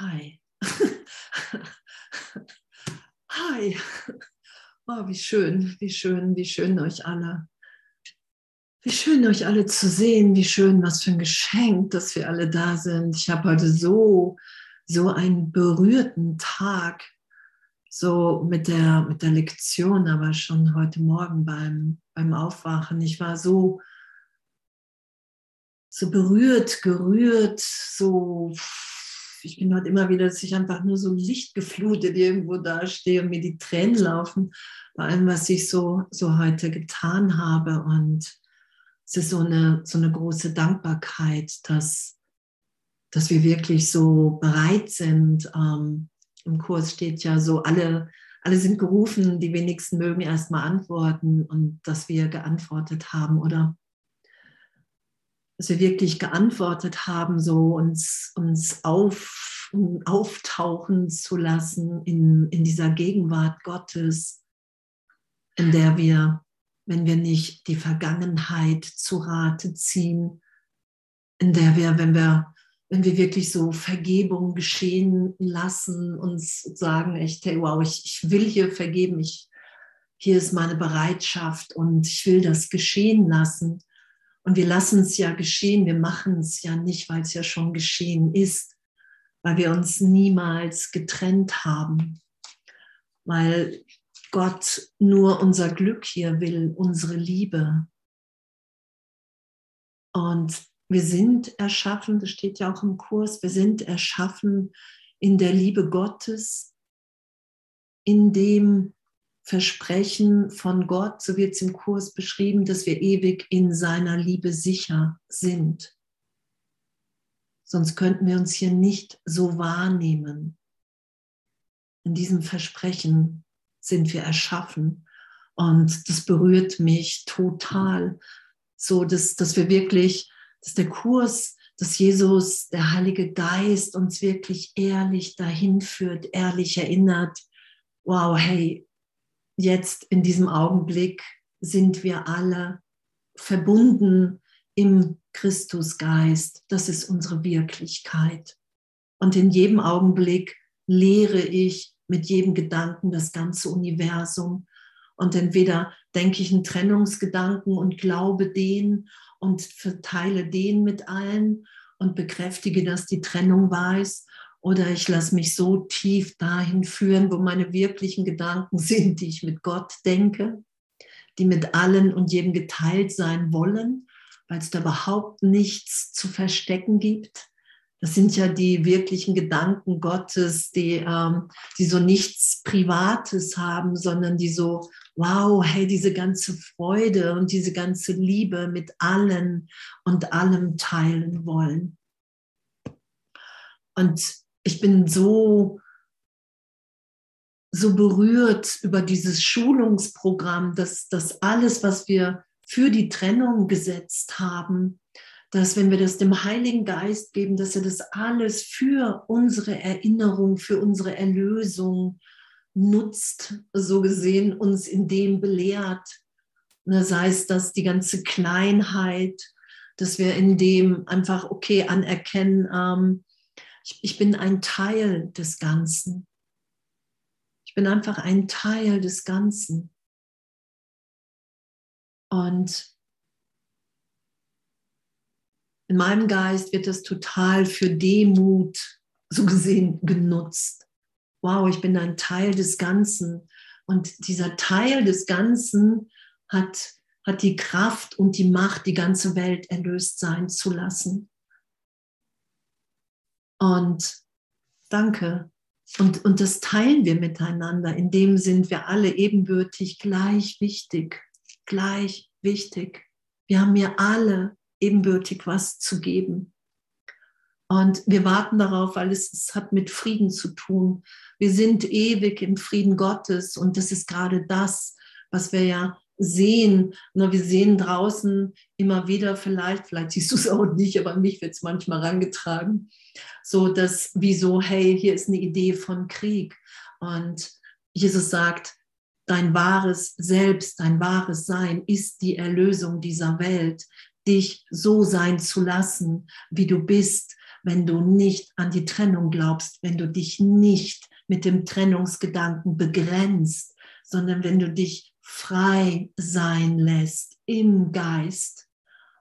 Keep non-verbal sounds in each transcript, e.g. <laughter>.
Hi. <laughs> Hi. Oh, wie schön, wie schön, wie schön euch alle. Wie schön euch alle zu sehen, wie schön, was für ein Geschenk, dass wir alle da sind. Ich habe heute so, so einen berührten Tag, so mit der, mit der Lektion, aber schon heute Morgen beim, beim Aufwachen. Ich war so, so berührt, gerührt, so ich bin halt immer wieder, dass ich einfach nur so lichtgeflutet irgendwo dastehe und mir die Tränen laufen bei allem, was ich so, so heute getan habe. Und es ist so eine, so eine große Dankbarkeit, dass, dass wir wirklich so bereit sind. Ähm, Im Kurs steht ja so, alle, alle sind gerufen, die wenigsten mögen erstmal antworten und dass wir geantwortet haben, oder? Dass wir wirklich geantwortet haben, so uns, uns auf, auftauchen zu lassen in, in dieser Gegenwart Gottes, in der wir, wenn wir nicht die Vergangenheit zu Rate ziehen, in der wir, wenn wir, wenn wir wirklich so Vergebung geschehen lassen, uns sagen, echt, hey, wow, ich, ich will hier vergeben, ich, hier ist meine Bereitschaft und ich will das geschehen lassen und wir lassen es ja geschehen, wir machen es ja nicht, weil es ja schon geschehen ist, weil wir uns niemals getrennt haben, weil Gott nur unser Glück hier will, unsere Liebe. Und wir sind erschaffen, das steht ja auch im Kurs, wir sind erschaffen in der Liebe Gottes, in dem Versprechen von Gott, so wird es im Kurs beschrieben, dass wir ewig in seiner Liebe sicher sind. Sonst könnten wir uns hier nicht so wahrnehmen. In diesem Versprechen sind wir erschaffen. Und das berührt mich total, so dass, dass wir wirklich, dass der Kurs, dass Jesus, der Heilige Geist uns wirklich ehrlich dahin führt, ehrlich erinnert, wow, hey, jetzt in diesem Augenblick sind wir alle verbunden im Christusgeist. Das ist unsere Wirklichkeit. Und in jedem Augenblick lehre ich mit jedem Gedanken das ganze Universum. Und entweder denke ich einen Trennungsgedanken und glaube den und verteile den mit allen und bekräftige, dass die Trennung weiß. Oder ich lasse mich so tief dahin führen, wo meine wirklichen Gedanken sind, die ich mit Gott denke, die mit allen und jedem geteilt sein wollen, weil es da überhaupt nichts zu verstecken gibt. Das sind ja die wirklichen Gedanken Gottes, die, ähm, die so nichts Privates haben, sondern die so, wow, hey, diese ganze Freude und diese ganze Liebe mit allen und allem teilen wollen. Und ich bin so, so berührt über dieses Schulungsprogramm, dass das alles, was wir für die Trennung gesetzt haben, dass wenn wir das dem Heiligen Geist geben, dass er das alles für unsere Erinnerung, für unsere Erlösung nutzt, so gesehen uns in dem belehrt. Das heißt, dass die ganze Kleinheit, dass wir in dem einfach, okay, anerkennen, ähm, ich, ich bin ein Teil des Ganzen. Ich bin einfach ein Teil des Ganzen. Und in meinem Geist wird das total für Demut so gesehen genutzt. Wow, ich bin ein Teil des Ganzen. Und dieser Teil des Ganzen hat, hat die Kraft und die Macht, die ganze Welt erlöst sein zu lassen. Und danke. Und, und das teilen wir miteinander. In dem sind wir alle ebenbürtig gleich wichtig. Gleich wichtig. Wir haben mir alle ebenbürtig was zu geben. Und wir warten darauf, weil es, es, hat mit Frieden zu tun. Wir sind ewig im Frieden Gottes und das ist gerade das, was wir ja sehen. Na, wir sehen draußen immer wieder vielleicht, vielleicht siehst du es auch nicht, aber mich wird es manchmal rangetragen, so dass wie so, hey, hier ist eine Idee von Krieg. Und Jesus sagt, dein wahres Selbst, dein wahres Sein ist die Erlösung dieser Welt, dich so sein zu lassen, wie du bist, wenn du nicht an die Trennung glaubst, wenn du dich nicht mit dem Trennungsgedanken begrenzt, sondern wenn du dich frei sein lässt im Geist.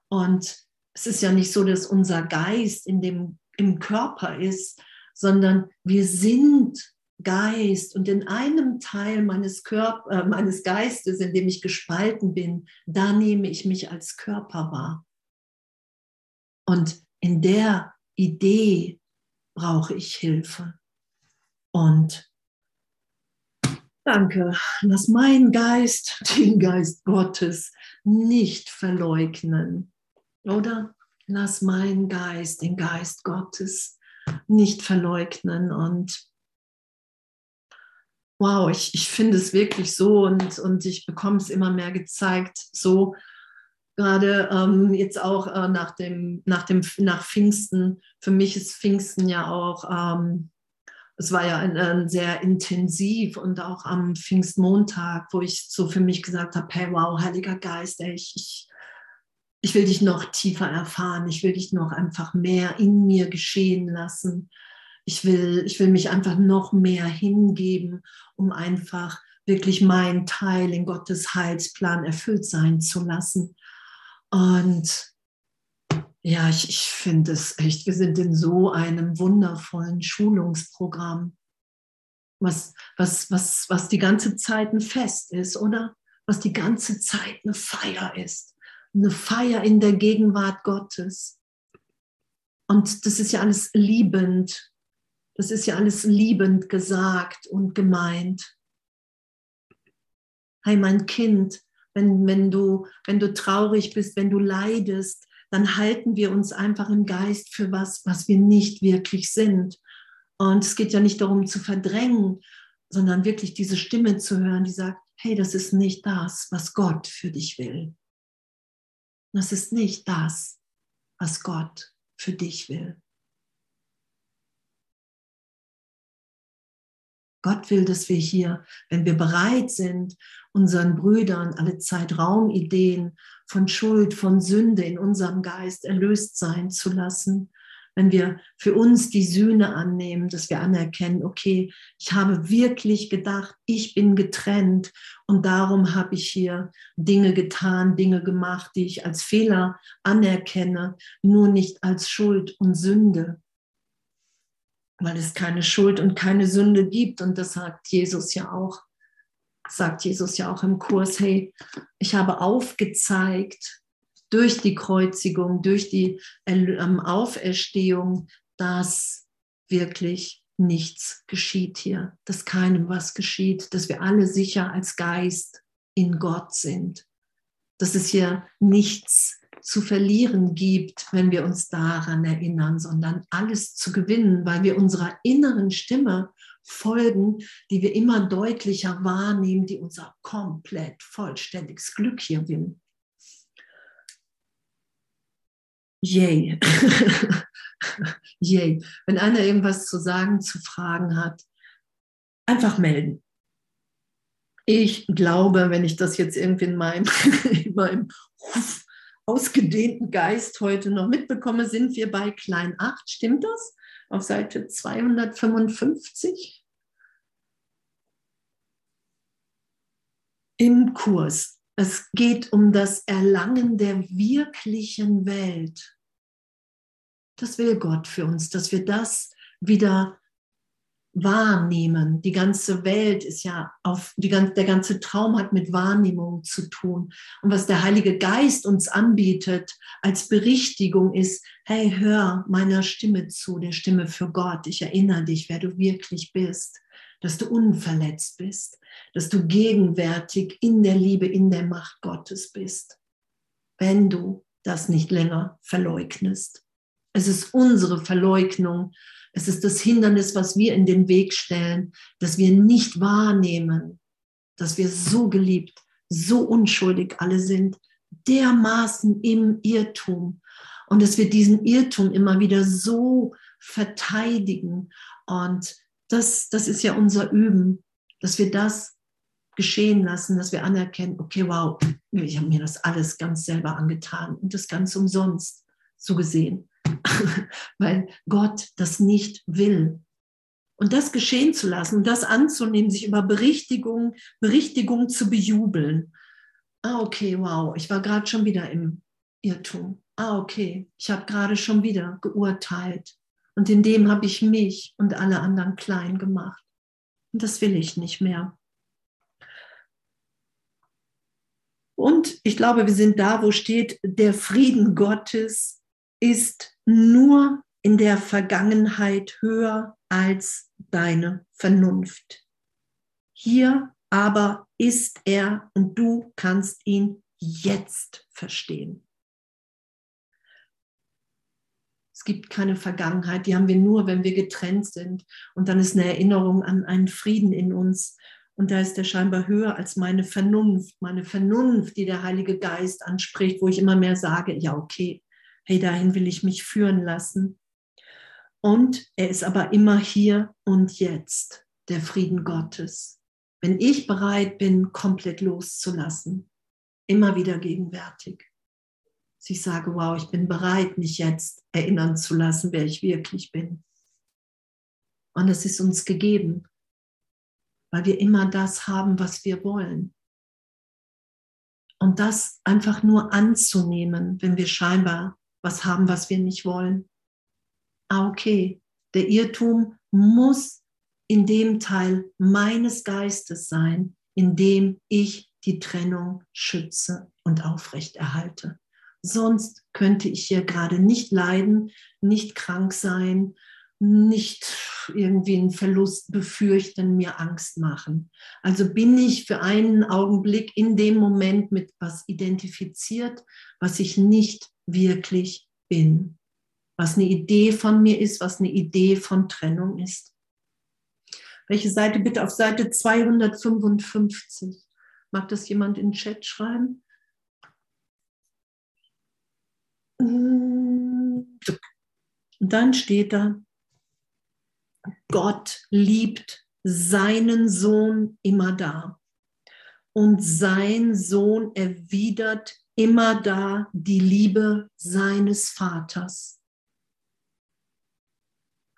Und es ist ja nicht so, dass unser Geist in dem, im Körper ist, sondern wir sind Geist und in einem Teil meines, Körper, äh, meines Geistes, in dem ich gespalten bin, da nehme ich mich als Körper wahr. Und in der Idee brauche ich Hilfe. Und danke, lass mein Geist <laughs> den Geist Gottes nicht verleugnen. Oder lass mein Geist den Geist Gottes nicht verleugnen. Und wow, ich, ich finde es wirklich so und, und ich bekomme es immer mehr gezeigt, so gerade ähm, jetzt auch äh, nach, dem, nach, dem, nach Pfingsten. Für mich ist Pfingsten ja auch, ähm, es war ja ein, ein sehr intensiv und auch am Pfingstmontag, wo ich so für mich gesagt habe, hey, wow, Heiliger Geist, ey, ich, ich, ich will dich noch tiefer erfahren, ich will dich noch einfach mehr in mir geschehen lassen ich will, ich will mich einfach noch mehr hingeben, um einfach wirklich meinen Teil in Gottes Heilsplan erfüllt sein zu lassen. Und ja, ich, ich finde es echt, wir sind in so einem wundervollen Schulungsprogramm, was, was, was, was die ganze Zeit ein Fest ist, oder? Was die ganze Zeit eine Feier ist. Eine Feier in der Gegenwart Gottes. Und das ist ja alles liebend das ist ja alles liebend gesagt und gemeint. Hey, mein Kind, wenn, wenn, du, wenn du traurig bist, wenn du leidest, dann halten wir uns einfach im Geist für was, was wir nicht wirklich sind. Und es geht ja nicht darum zu verdrängen, sondern wirklich diese Stimme zu hören, die sagt, hey, das ist nicht das, was Gott für dich will. Das ist nicht das, was Gott für dich will. Gott will, dass wir hier, wenn wir bereit sind, unseren Brüdern alle Zeit Raumideen von Schuld, von Sünde in unserem Geist erlöst sein zu lassen, wenn wir für uns die Sühne annehmen, dass wir anerkennen, okay, ich habe wirklich gedacht, ich bin getrennt und darum habe ich hier Dinge getan, Dinge gemacht, die ich als Fehler anerkenne, nur nicht als Schuld und Sünde weil es keine Schuld und keine Sünde gibt. Und das sagt Jesus ja auch, sagt Jesus ja auch im Kurs, hey, ich habe aufgezeigt durch die Kreuzigung, durch die ähm, Auferstehung, dass wirklich nichts geschieht hier, dass keinem was geschieht, dass wir alle sicher als Geist in Gott sind, dass es hier nichts zu verlieren gibt, wenn wir uns daran erinnern, sondern alles zu gewinnen, weil wir unserer inneren Stimme folgen, die wir immer deutlicher wahrnehmen, die unser komplett vollständiges Glück hier will. Yay. <laughs> Yay. Wenn einer irgendwas zu sagen, zu fragen hat, einfach melden. Ich glaube, wenn ich das jetzt irgendwie in meinem, <laughs> in meinem ausgedehnten Geist heute noch mitbekomme, sind wir bei Klein 8. Stimmt das? Auf Seite 255? Im Kurs. Es geht um das Erlangen der wirklichen Welt. Das will Gott für uns, dass wir das wieder wahrnehmen. Die ganze Welt ist ja auf, die, der ganze Traum hat mit Wahrnehmung zu tun. Und was der Heilige Geist uns anbietet als Berichtigung ist, hey, hör meiner Stimme zu, der Stimme für Gott. Ich erinnere dich, wer du wirklich bist, dass du unverletzt bist, dass du gegenwärtig in der Liebe, in der Macht Gottes bist, wenn du das nicht länger verleugnest. Es ist unsere Verleugnung, es ist das Hindernis, was wir in den Weg stellen, dass wir nicht wahrnehmen, dass wir so geliebt, so unschuldig alle sind, dermaßen im Irrtum und dass wir diesen Irrtum immer wieder so verteidigen. Und das, das ist ja unser Üben, dass wir das geschehen lassen, dass wir anerkennen, okay, wow, ich habe mir das alles ganz selber angetan und das ganz umsonst so gesehen. <laughs> weil Gott das nicht will. Und das geschehen zu lassen das anzunehmen, sich über Berichtigung, Berichtigung zu bejubeln. Ah, okay, wow, ich war gerade schon wieder im Irrtum. Ah, okay, ich habe gerade schon wieder geurteilt. Und in dem habe ich mich und alle anderen klein gemacht. Und das will ich nicht mehr. Und ich glaube, wir sind da, wo steht, der Frieden Gottes ist nur in der Vergangenheit höher als deine Vernunft. Hier aber ist er und du kannst ihn jetzt verstehen. Es gibt keine Vergangenheit, die haben wir nur, wenn wir getrennt sind. Und dann ist eine Erinnerung an einen Frieden in uns. Und da ist der scheinbar höher als meine Vernunft, meine Vernunft, die der Heilige Geist anspricht, wo ich immer mehr sage, ja, okay, hey, dahin will ich mich führen lassen. Und er ist aber immer hier und jetzt, der Frieden Gottes. Wenn ich bereit bin, komplett loszulassen, immer wieder gegenwärtig ich sage, wow, ich bin bereit, mich jetzt erinnern zu lassen, wer ich wirklich bin. Und es ist uns gegeben, weil wir immer das haben, was wir wollen. Und das einfach nur anzunehmen, wenn wir scheinbar was haben, was wir nicht wollen. Ah, okay, der Irrtum muss in dem Teil meines Geistes sein, in dem ich die Trennung schütze und aufrechterhalte. Sonst könnte ich hier gerade nicht leiden, nicht krank sein, nicht irgendwie einen Verlust befürchten, mir Angst machen. Also bin ich für einen Augenblick in dem Moment mit was identifiziert, was ich nicht wirklich bin. Was eine Idee von mir ist, was eine Idee von Trennung ist. Welche Seite bitte auf Seite 255? Mag das jemand in den Chat schreiben? Und dann steht da, Gott liebt seinen Sohn immer da. Und sein Sohn erwidert immer da die Liebe seines Vaters.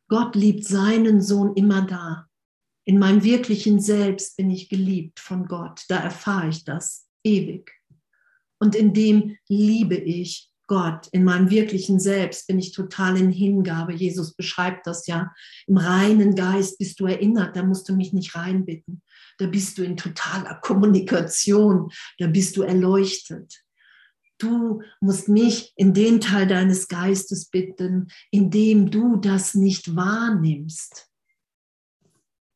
Gott liebt seinen Sohn immer da. In meinem wirklichen Selbst bin ich geliebt von Gott. Da erfahre ich das ewig. Und in dem liebe ich Gott, in meinem wirklichen Selbst bin ich total in Hingabe. Jesus beschreibt das ja. Im reinen Geist bist du erinnert, da musst du mich nicht reinbitten. Da bist du in totaler Kommunikation, da bist du erleuchtet. Du musst mich in den Teil deines Geistes bitten, in dem du das nicht wahrnimmst.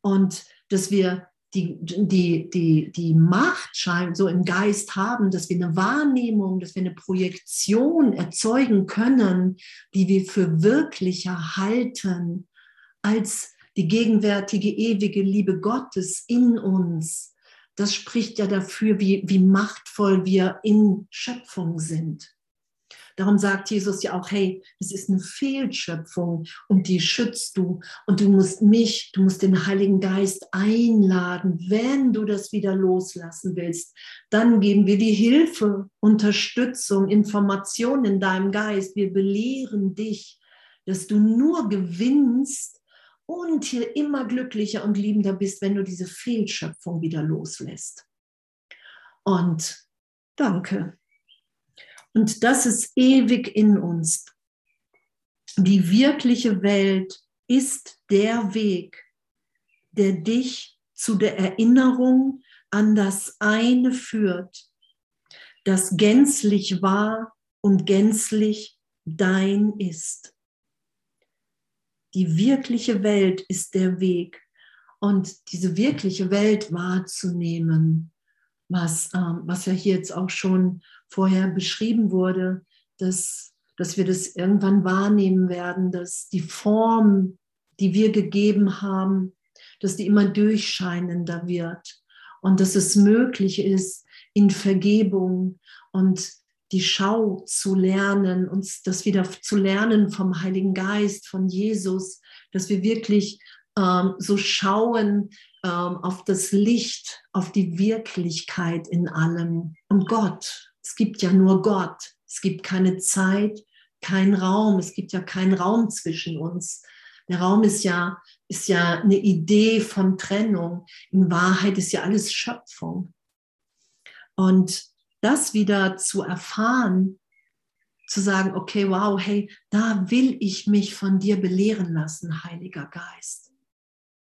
Und dass wir die, die, die, die Macht so im Geist haben, dass wir eine Wahrnehmung, dass wir eine Projektion erzeugen können, die wir für wirklicher halten als die gegenwärtige ewige Liebe Gottes in uns. Das spricht ja dafür, wie, wie machtvoll wir in Schöpfung sind. Darum sagt Jesus ja auch, hey, es ist eine Fehlschöpfung und die schützt du. Und du musst mich, du musst den Heiligen Geist einladen, wenn du das wieder loslassen willst. Dann geben wir die Hilfe, Unterstützung, Information in deinem Geist. Wir belehren dich, dass du nur gewinnst und hier immer glücklicher und liebender bist, wenn du diese Fehlschöpfung wieder loslässt. Und danke. Und das ist ewig in uns. Die wirkliche Welt ist der Weg, der dich zu der Erinnerung an das eine führt, das gänzlich wahr und gänzlich dein ist. Die wirkliche Welt ist der Weg. Und diese wirkliche Welt wahrzunehmen, was, ähm, was ja hier jetzt auch schon vorher beschrieben wurde, dass, dass wir das irgendwann wahrnehmen werden, dass die Form, die wir gegeben haben, dass die immer durchscheinender wird und dass es möglich ist, in Vergebung und die Schau zu lernen, uns das wieder zu lernen vom Heiligen Geist, von Jesus, dass wir wirklich ähm, so schauen ähm, auf das Licht, auf die Wirklichkeit in allem und Gott. Es gibt ja nur Gott. Es gibt keine Zeit, kein Raum, es gibt ja keinen Raum zwischen uns. Der Raum ist ja, ist ja eine Idee von Trennung. In Wahrheit ist ja alles Schöpfung. Und das wieder zu erfahren, zu sagen, okay, wow, hey, da will ich mich von dir belehren lassen, Heiliger Geist.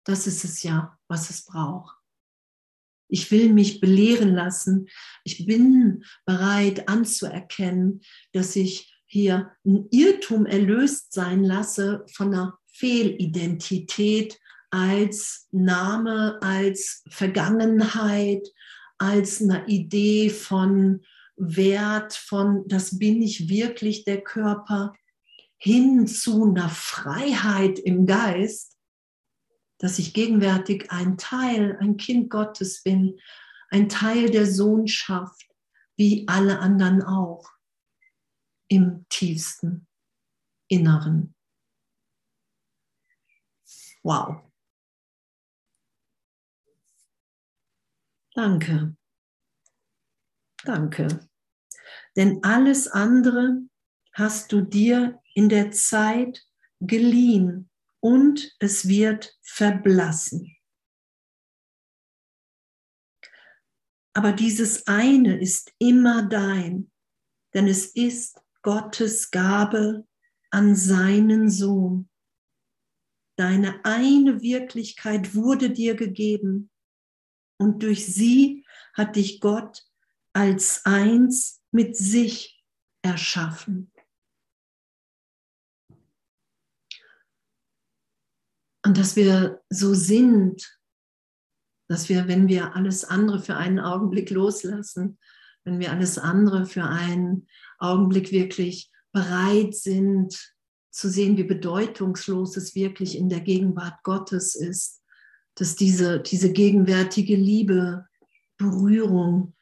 Das ist es ja, was es braucht. Ich will mich belehren lassen. Ich bin bereit anzuerkennen, dass ich hier ein Irrtum erlöst sein lasse von einer Fehlidentität als Name, als Vergangenheit, als eine Idee von Wert, von das bin ich wirklich der Körper, hin zu einer Freiheit im Geist, dass ich gegenwärtig ein Teil, ein Kind Gottes bin, ein Teil der Sohnschaft, wie alle anderen auch, im tiefsten Inneren. Wow. Danke. Danke. Denn alles andere hast du dir in der Zeit geliehen und es wird verblassen. Aber dieses eine ist immer dein, denn es ist Gottes Gabe an seinen Sohn. Deine eine Wirklichkeit wurde dir gegeben und durch sie hat dich Gott als eins mit sich erschaffen. Und dass wir so sind, dass wir, wenn wir alles andere für einen Augenblick loslassen, wenn wir alles andere für einen Augenblick wirklich bereit sind zu sehen, wie bedeutungslos es wirklich in der Gegenwart Gottes ist, dass diese, diese gegenwärtige Liebe, Berührung,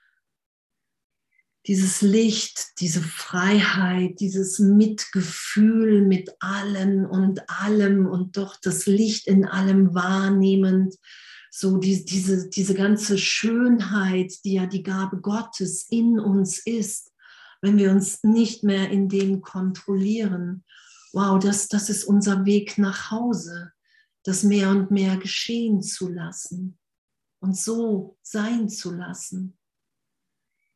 dieses Licht, diese Freiheit, dieses Mitgefühl mit allen und allem und doch das Licht in allem wahrnehmend, so die, diese, diese ganze Schönheit, die ja die Gabe Gottes in uns ist, wenn wir uns nicht mehr in dem kontrollieren. Wow, das, das ist unser Weg nach Hause, das mehr und mehr geschehen zu lassen und so sein zu lassen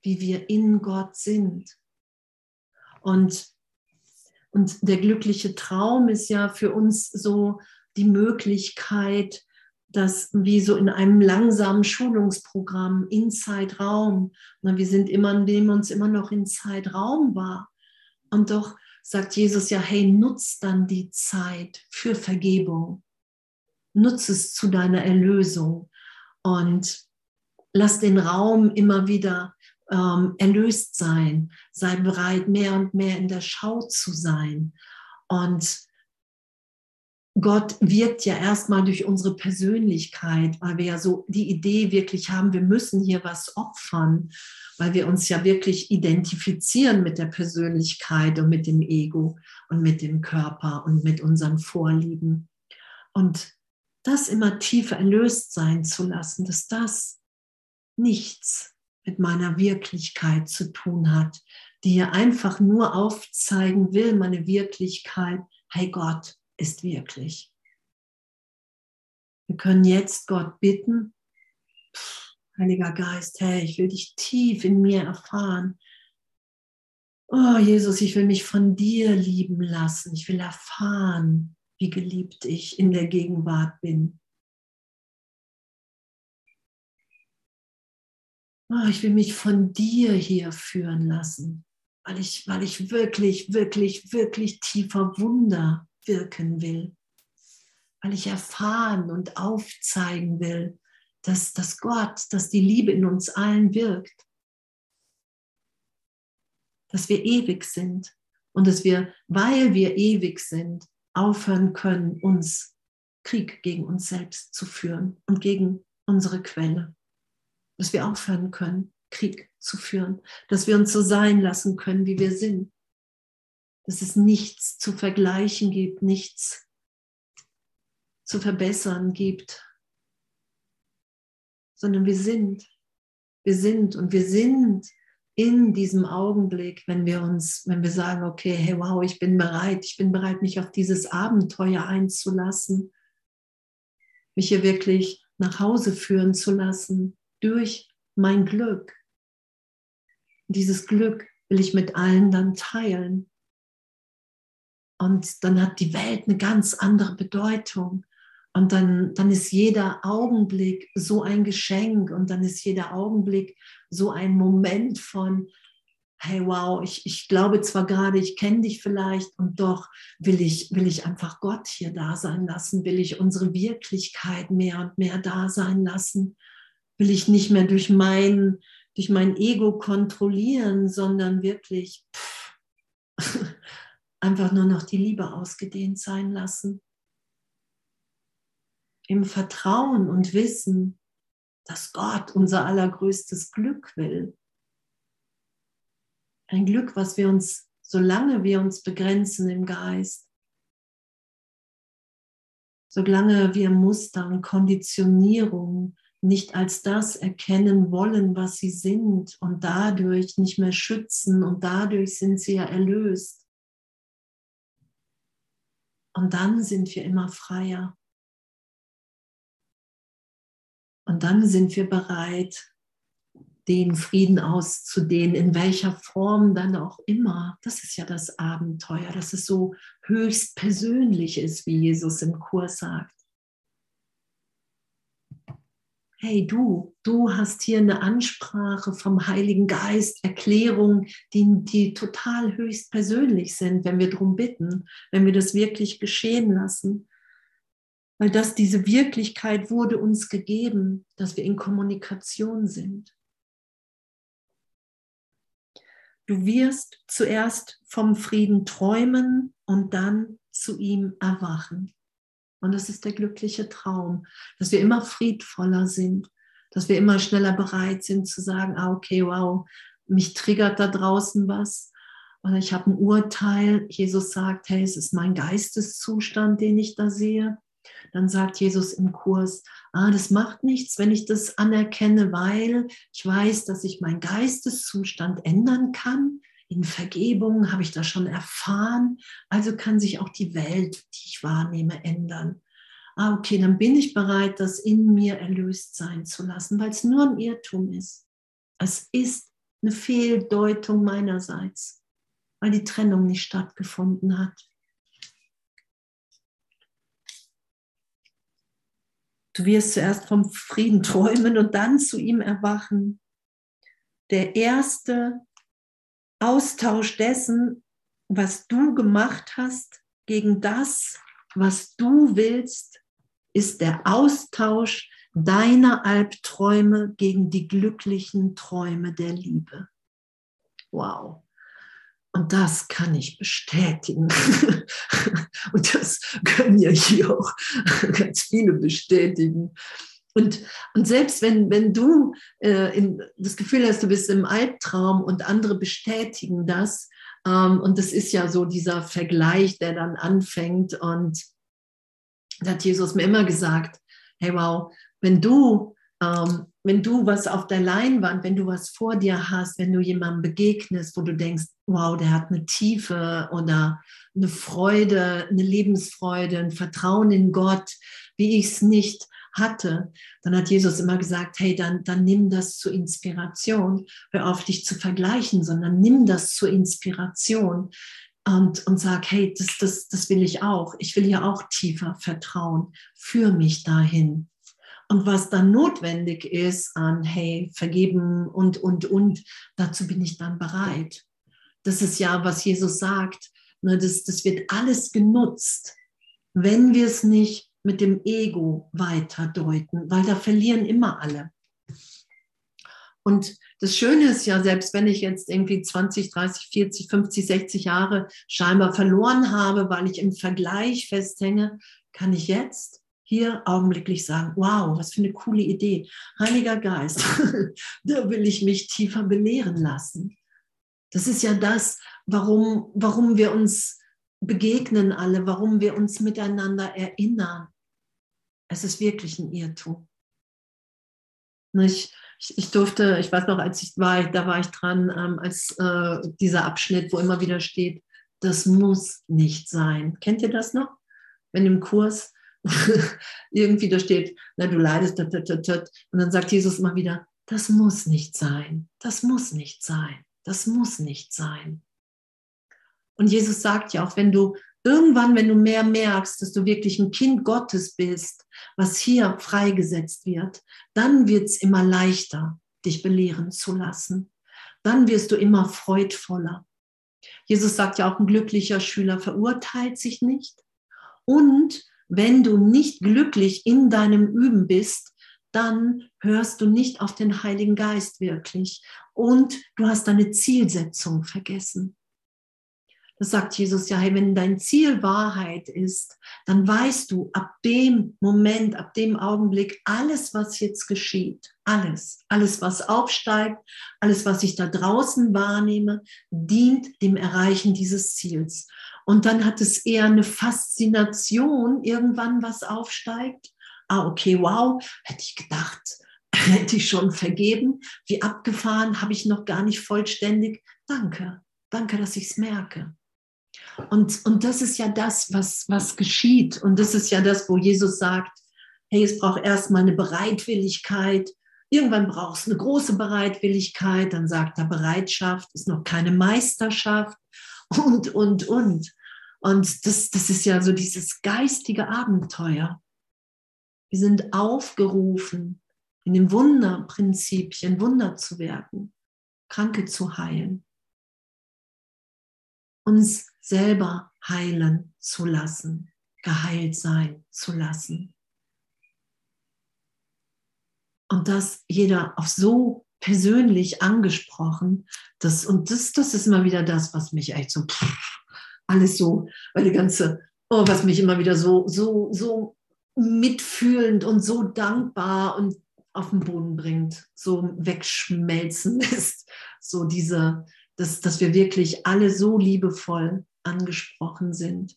wie wir in Gott sind. Und, und der glückliche Traum ist ja für uns so die Möglichkeit, dass wie so in einem langsamen Schulungsprogramm in Zeitraum, wir sind immer, nehmen uns immer noch in Zeitraum wahr. Und doch sagt Jesus ja, hey, nutz dann die Zeit für Vergebung. Nutz es zu deiner Erlösung und lass den Raum immer wieder ähm, erlöst sein, sei bereit, mehr und mehr in der Schau zu sein. Und Gott wirkt ja erstmal durch unsere Persönlichkeit, weil wir ja so die Idee wirklich haben, wir müssen hier was opfern, weil wir uns ja wirklich identifizieren mit der Persönlichkeit und mit dem Ego und mit dem Körper und mit unseren Vorlieben. Und das immer tiefer erlöst sein zu lassen, dass das nichts mit meiner Wirklichkeit zu tun hat, die ja einfach nur aufzeigen will, meine Wirklichkeit, hey Gott ist wirklich. Wir können jetzt Gott bitten, Heiliger Geist, hey, ich will dich tief in mir erfahren. Oh Jesus, ich will mich von dir lieben lassen. Ich will erfahren, wie geliebt ich in der Gegenwart bin. oh, ich will mich von dir hier führen lassen, weil ich, weil ich wirklich, wirklich, wirklich tiefer Wunder wirken will, weil ich erfahren und aufzeigen will, dass, dass Gott, dass die Liebe in uns allen wirkt, dass wir ewig sind und dass wir, weil wir ewig sind, aufhören können, uns Krieg gegen uns selbst zu führen und gegen unsere Quelle. Dass wir aufhören können, Krieg zu führen, dass wir uns so sein lassen können, wie wir sind, dass es nichts zu vergleichen gibt, nichts zu verbessern gibt, sondern wir sind, wir sind und wir sind in diesem Augenblick, wenn wir uns, wenn wir sagen, okay, hey, wow, ich bin bereit, ich bin bereit, mich auf dieses Abenteuer einzulassen, mich hier wirklich nach Hause führen zu lassen durch mein Glück. Dieses Glück will ich mit allen dann teilen. Und dann hat die Welt eine ganz andere Bedeutung. Und dann, dann ist jeder Augenblick so ein Geschenk und dann ist jeder Augenblick so ein Moment von, hey wow, ich, ich glaube zwar gerade, ich kenne dich vielleicht und doch will ich, will ich einfach Gott hier da sein lassen, will ich unsere Wirklichkeit mehr und mehr da sein lassen, will ich nicht mehr durch mein, durch mein Ego kontrollieren, sondern wirklich pff, <laughs> einfach nur noch die Liebe ausgedehnt sein lassen im Vertrauen und Wissen, dass Gott unser allergrößtes Glück will. Ein Glück, was wir uns, solange wir uns begrenzen im Geist, solange wir Muster und Konditionierung nicht als das erkennen wollen, was sie sind und dadurch nicht mehr schützen und dadurch sind sie ja erlöst. Und dann sind wir immer freier. Und dann sind wir bereit, den Frieden auszudehnen, in welcher Form dann auch immer. Das ist ja das Abenteuer, dass es so höchst persönlich ist, wie Jesus im Kurs sagt. Hey du, du hast hier eine Ansprache vom Heiligen Geist, Erklärungen, die, die total höchst persönlich sind, wenn wir darum bitten, wenn wir das wirklich geschehen lassen weil das diese Wirklichkeit wurde uns gegeben, dass wir in Kommunikation sind. Du wirst zuerst vom Frieden träumen und dann zu ihm erwachen. Und das ist der glückliche Traum, dass wir immer friedvoller sind, dass wir immer schneller bereit sind zu sagen, ah, okay, wow, mich triggert da draußen was. Oder ich habe ein Urteil. Jesus sagt, hey, es ist mein Geisteszustand, den ich da sehe dann sagt Jesus im Kurs, ah, das macht nichts, wenn ich das anerkenne, weil ich weiß, dass ich meinen Geisteszustand ändern kann. In Vergebung habe ich das schon erfahren, also kann sich auch die Welt, die ich wahrnehme, ändern. Ah, okay, dann bin ich bereit, das in mir erlöst sein zu lassen, weil es nur ein Irrtum ist. Es ist eine Fehldeutung meinerseits, weil die Trennung nicht stattgefunden hat. Du wirst zuerst vom Frieden träumen und dann zu ihm erwachen. Der erste Austausch dessen, was du gemacht hast, gegen das, was du willst, ist der Austausch deiner Albträume gegen die glücklichen Träume der Liebe. Wow. Und das kann ich bestätigen. <laughs> und das können ja hier auch <laughs> ganz viele bestätigen. Und, und selbst wenn, wenn du äh, in, das Gefühl hast, du bist im Albtraum und andere bestätigen das, ähm, und das ist ja so dieser Vergleich, der dann anfängt. Und da hat Jesus mir immer gesagt, hey wow, wenn du ähm, wenn du was auf der Leinwand, wenn du was vor dir hast, wenn du jemandem begegnest, wo du denkst, wow, der hat eine Tiefe oder eine Freude, eine Lebensfreude, ein Vertrauen in Gott, wie ich es nicht hatte, dann hat Jesus immer gesagt, hey, dann, dann nimm das zur Inspiration. Hör auf, dich zu vergleichen, sondern nimm das zur Inspiration und, und sag, hey, das, das, das will ich auch. Ich will ja auch tiefer vertrauen. Führ mich dahin. Und was dann notwendig ist an, hey, vergeben und, und, und, dazu bin ich dann bereit. Das ist ja, was Jesus sagt. Ne, das, das wird alles genutzt, wenn wir es nicht mit dem Ego weiterdeuten, weil da verlieren immer alle. Und das Schöne ist ja, selbst wenn ich jetzt irgendwie 20, 30, 40, 50, 60 Jahre scheinbar verloren habe, weil ich im Vergleich festhänge, kann ich jetzt hier augenblicklich sagen, wow, was für eine coole Idee. Heiliger Geist, <laughs> da will ich mich tiefer belehren lassen. Das ist ja das, warum, warum wir uns begegnen alle, warum wir uns miteinander erinnern. Es ist wirklich ein Irrtum. Ich, ich, ich, durfte, ich weiß noch, als ich war, da war ich dran, ähm, als äh, dieser Abschnitt, wo immer wieder steht, das muss nicht sein. Kennt ihr das noch? Wenn im Kurs <laughs> irgendwie da steht, na, du leidest, und dann sagt Jesus immer wieder, das muss nicht sein, das muss nicht sein, das muss nicht sein. Und Jesus sagt ja auch, wenn du irgendwann, wenn du mehr merkst, dass du wirklich ein Kind Gottes bist, was hier freigesetzt wird, dann wird es immer leichter, dich belehren zu lassen. Dann wirst du immer freudvoller. Jesus sagt ja auch, ein glücklicher Schüler verurteilt sich nicht. Und wenn du nicht glücklich in deinem Üben bist, dann hörst du nicht auf den Heiligen Geist wirklich und du hast deine Zielsetzung vergessen. Das sagt Jesus ja, hey, wenn dein Ziel Wahrheit ist, dann weißt du ab dem Moment, ab dem Augenblick, alles, was jetzt geschieht, alles, alles, was aufsteigt, alles, was ich da draußen wahrnehme, dient dem Erreichen dieses Ziels. Und dann hat es eher eine Faszination, irgendwann was aufsteigt. Ah, okay, wow, hätte ich gedacht, <laughs> hätte ich schon vergeben. Wie abgefahren, habe ich noch gar nicht vollständig. Danke, danke, dass ich es merke. Und, und das ist ja das, was, was geschieht. Und das ist ja das, wo Jesus sagt, hey, es braucht erstmal eine Bereitwilligkeit. Irgendwann brauchst du eine große Bereitwilligkeit. Dann sagt er, Bereitschaft ist noch keine Meisterschaft und, und, und. Und das, das ist ja so dieses geistige Abenteuer. Wir sind aufgerufen, in dem Wunderprinzipien Wunder zu werden, Kranke zu heilen, uns selber heilen zu lassen, geheilt sein zu lassen. Und das jeder auf so persönlich angesprochen, das, und das, das ist immer wieder das, was mich echt so, pff, alles so, weil die ganze, oh, was mich immer wieder so, so, so mitfühlend und so dankbar und auf den Boden bringt, so wegschmelzen <laughs> lässt, so diese, dass, dass wir wirklich alle so liebevoll angesprochen sind.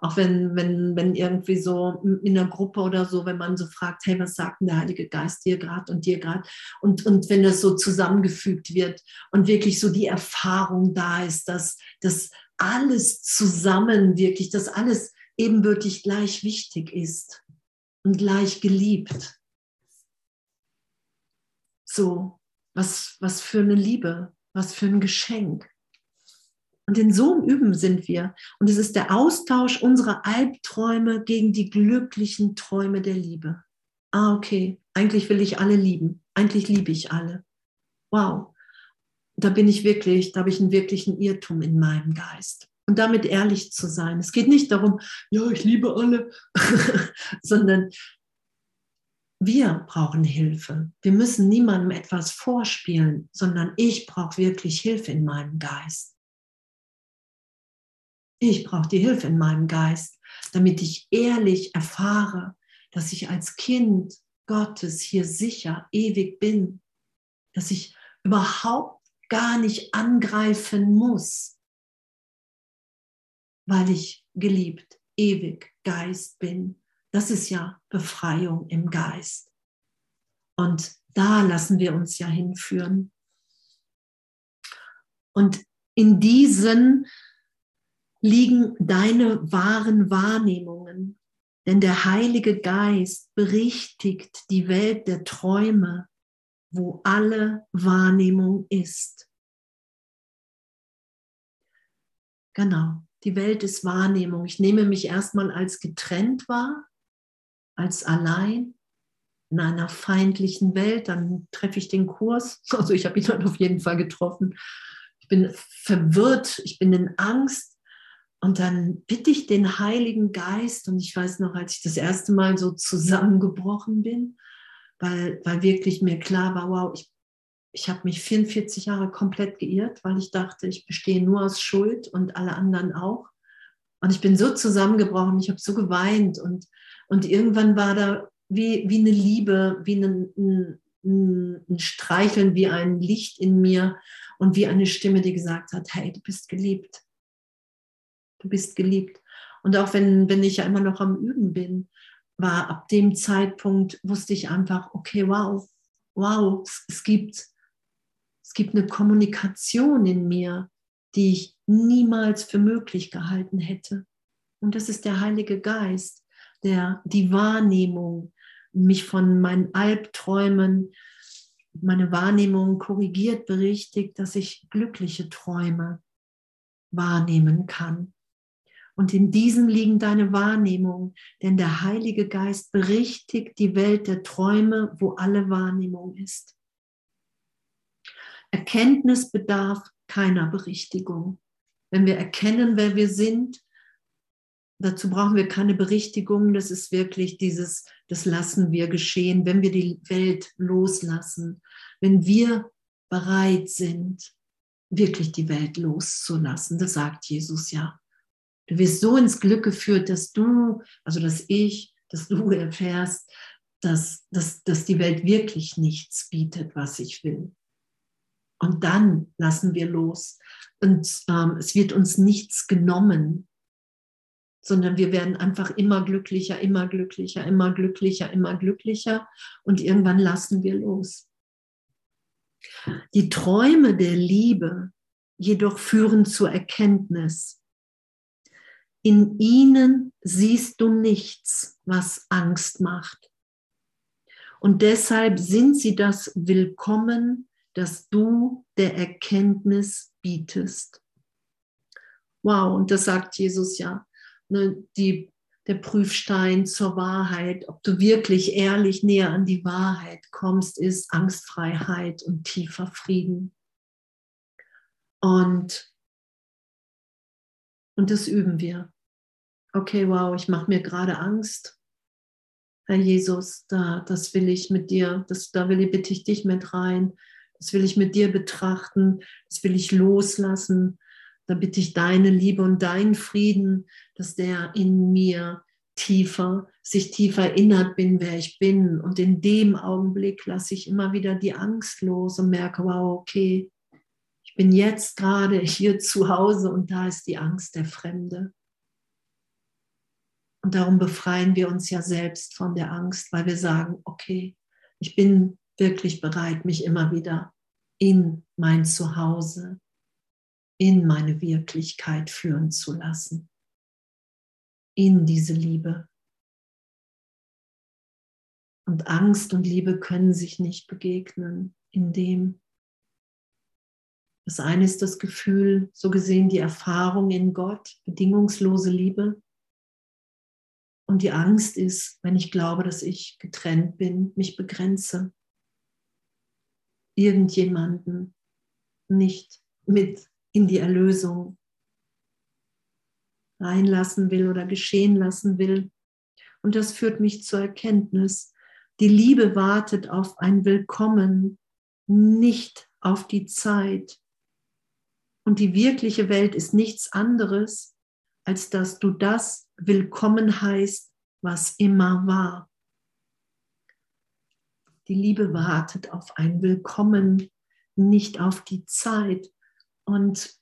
Auch wenn, wenn, wenn irgendwie so in der Gruppe oder so, wenn man so fragt, hey, was sagt denn der Heilige Geist dir gerade und dir gerade? Und, und wenn das so zusammengefügt wird und wirklich so die Erfahrung da ist, dass das alles zusammen wirklich, dass alles ebenbürtig gleich wichtig ist und gleich geliebt. So, was, was für eine Liebe, was für ein Geschenk. Und in so einem Üben sind wir. Und es ist der Austausch unserer Albträume gegen die glücklichen Träume der Liebe. Ah, okay. Eigentlich will ich alle lieben. Eigentlich liebe ich alle. Wow. Da bin ich wirklich, da habe ich einen wirklichen Irrtum in meinem Geist. Und damit ehrlich zu sein. Es geht nicht darum, ja, ich liebe alle, <laughs> sondern wir brauchen Hilfe. Wir müssen niemandem etwas vorspielen, sondern ich brauche wirklich Hilfe in meinem Geist. Ich brauche die Hilfe in meinem Geist, damit ich ehrlich erfahre, dass ich als Kind Gottes hier sicher, ewig bin, dass ich überhaupt gar nicht angreifen muss, weil ich geliebt, ewig Geist bin. Das ist ja Befreiung im Geist. Und da lassen wir uns ja hinführen. Und in diesen liegen deine wahren Wahrnehmungen. Denn der Heilige Geist berichtigt die Welt der Träume, wo alle Wahrnehmung ist. Genau, die Welt ist Wahrnehmung. Ich nehme mich erstmal als getrennt wahr, als allein in einer feindlichen Welt. Dann treffe ich den Kurs. <laughs> Also ich habe ihn dann auf jeden Fall getroffen. Ich bin verwirrt, ich bin in Angst. Und dann bitte ich den Heiligen Geist, und ich weiß noch, als ich das erste Mal so zusammengebrochen bin, weil, weil wirklich mir klar war, wow, ich, ich habe mich 44 Jahre komplett geirrt, weil ich dachte, ich bestehe nur aus Schuld und alle anderen auch. Und ich bin so zusammengebrochen, ich habe so geweint und, und irgendwann war da wie, wie eine Liebe, wie ein, ein, ein Streicheln, wie ein Licht in mir und wie eine Stimme, die gesagt hat, hey, du bist geliebt du bist geliebt. Und auch wenn, wenn ich ja immer noch am Üben bin, war ab dem Zeitpunkt, wusste ich einfach, okay, wow, wow, es, es, gibt, es gibt eine Kommunikation in mir, die ich niemals für möglich gehalten hätte. Und das ist der Heilige Geist, der die Wahrnehmung, mich von meinen Albträumen, meine Wahrnehmung korrigiert, berichtigt, dass ich glückliche Träume wahrnehmen kann. Und in diesem liegen deine Wahrnehmungen, denn der Heilige Geist berichtigt die Welt der Träume, wo alle Wahrnehmung ist. Erkenntnis bedarf keiner Berichtigung. Wenn wir erkennen, wer wir sind, dazu brauchen wir keine Berichtigung. Das ist wirklich dieses, das lassen wir geschehen, wenn wir die Welt loslassen, wenn wir bereit sind, wirklich die Welt loszulassen. Das sagt Jesus ja. Du wirst so ins Glück geführt, dass du, also dass ich, dass du erfährst, dass, dass, dass die Welt wirklich nichts bietet, was ich will. Und dann lassen wir los. Und ähm, es wird uns nichts genommen, sondern wir werden einfach immer glücklicher, immer glücklicher, immer glücklicher, immer glücklicher. Und irgendwann lassen wir los. Die Träume der Liebe jedoch führen zur Erkenntnis. In ihnen siehst du nichts, was Angst macht. Und deshalb sind sie das Willkommen, das du der Erkenntnis bietest. Wow, und das sagt Jesus ja. Ne, die, der Prüfstein zur Wahrheit, ob du wirklich ehrlich näher an die Wahrheit kommst, ist Angstfreiheit und tiefer Frieden. Und, und das üben wir. Okay, wow, ich mache mir gerade Angst. Herr Jesus, da, das will ich mit dir, das, da will ich, bitte ich dich mit rein. Das will ich mit dir betrachten. Das will ich loslassen. Da bitte ich deine Liebe und deinen Frieden, dass der in mir tiefer, sich tiefer erinnert bin, wer ich bin. Und in dem Augenblick lasse ich immer wieder die Angst los und merke, wow, okay, ich bin jetzt gerade hier zu Hause und da ist die Angst der Fremde. Und darum befreien wir uns ja selbst von der Angst, weil wir sagen, okay, ich bin wirklich bereit, mich immer wieder in mein Zuhause, in meine Wirklichkeit führen zu lassen, in diese Liebe. Und Angst und Liebe können sich nicht begegnen, indem das eine ist das Gefühl, so gesehen die Erfahrung in Gott, bedingungslose Liebe. Und die Angst ist, wenn ich glaube, dass ich getrennt bin, mich begrenze, irgendjemanden nicht mit in die Erlösung reinlassen will oder geschehen lassen will. Und das führt mich zur Erkenntnis, die Liebe wartet auf ein Willkommen, nicht auf die Zeit, und die wirkliche Welt ist nichts anderes, als dass du das willkommen heißt, was immer war. Die Liebe wartet auf ein Willkommen, nicht auf die Zeit. Und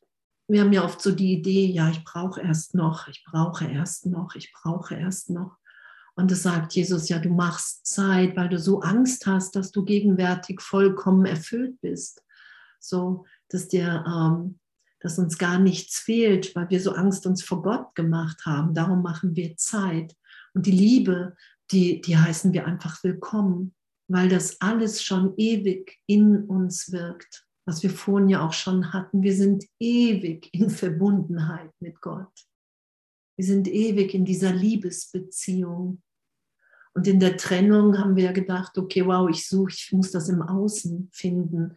wir haben ja oft so die Idee, ja, ich brauche erst noch, ich brauche erst noch, ich brauche erst noch. Und es sagt Jesus, ja, du machst Zeit, weil du so Angst hast, dass du gegenwärtig vollkommen erfüllt bist. So, dass dir ähm, dass uns gar nichts fehlt, weil wir so Angst uns vor Gott gemacht haben. Darum machen wir Zeit. Und die Liebe, die, die heißen wir einfach willkommen, weil das alles schon ewig in uns wirkt, was wir vorhin ja auch schon hatten. Wir sind ewig in Verbundenheit mit Gott. Wir sind ewig in dieser Liebesbeziehung. Und in der Trennung haben wir ja gedacht, okay, wow, ich suche, ich muss das im Außen finden.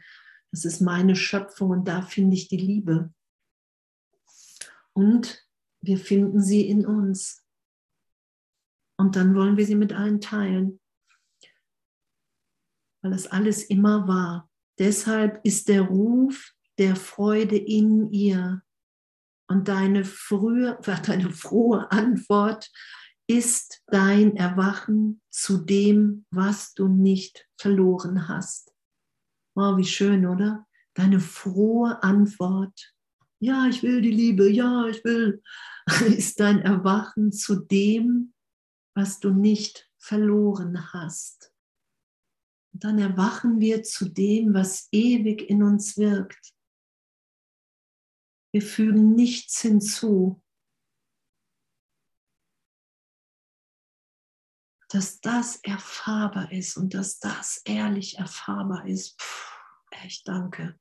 Das ist meine Schöpfung und da finde ich die Liebe. Und wir finden sie in uns. Und dann wollen wir sie mit allen teilen, weil das alles immer war. Deshalb ist der Ruf der Freude in ihr und deine, frühe, <laughs> deine frohe Antwort ist dein Erwachen zu dem, was du nicht verloren hast. Wow, wie schön, oder? Deine frohe Antwort. Ja, ich will die Liebe, ja, ich will, <laughs> ist dein Erwachen zu dem, was du nicht verloren hast. Dann erwachen wir zu dem, was ewig in uns wirkt. Wir fügen nichts hinzu. Dass das erfahrbar ist und dass das ehrlich erfahrbar ist. Puh, echt danke.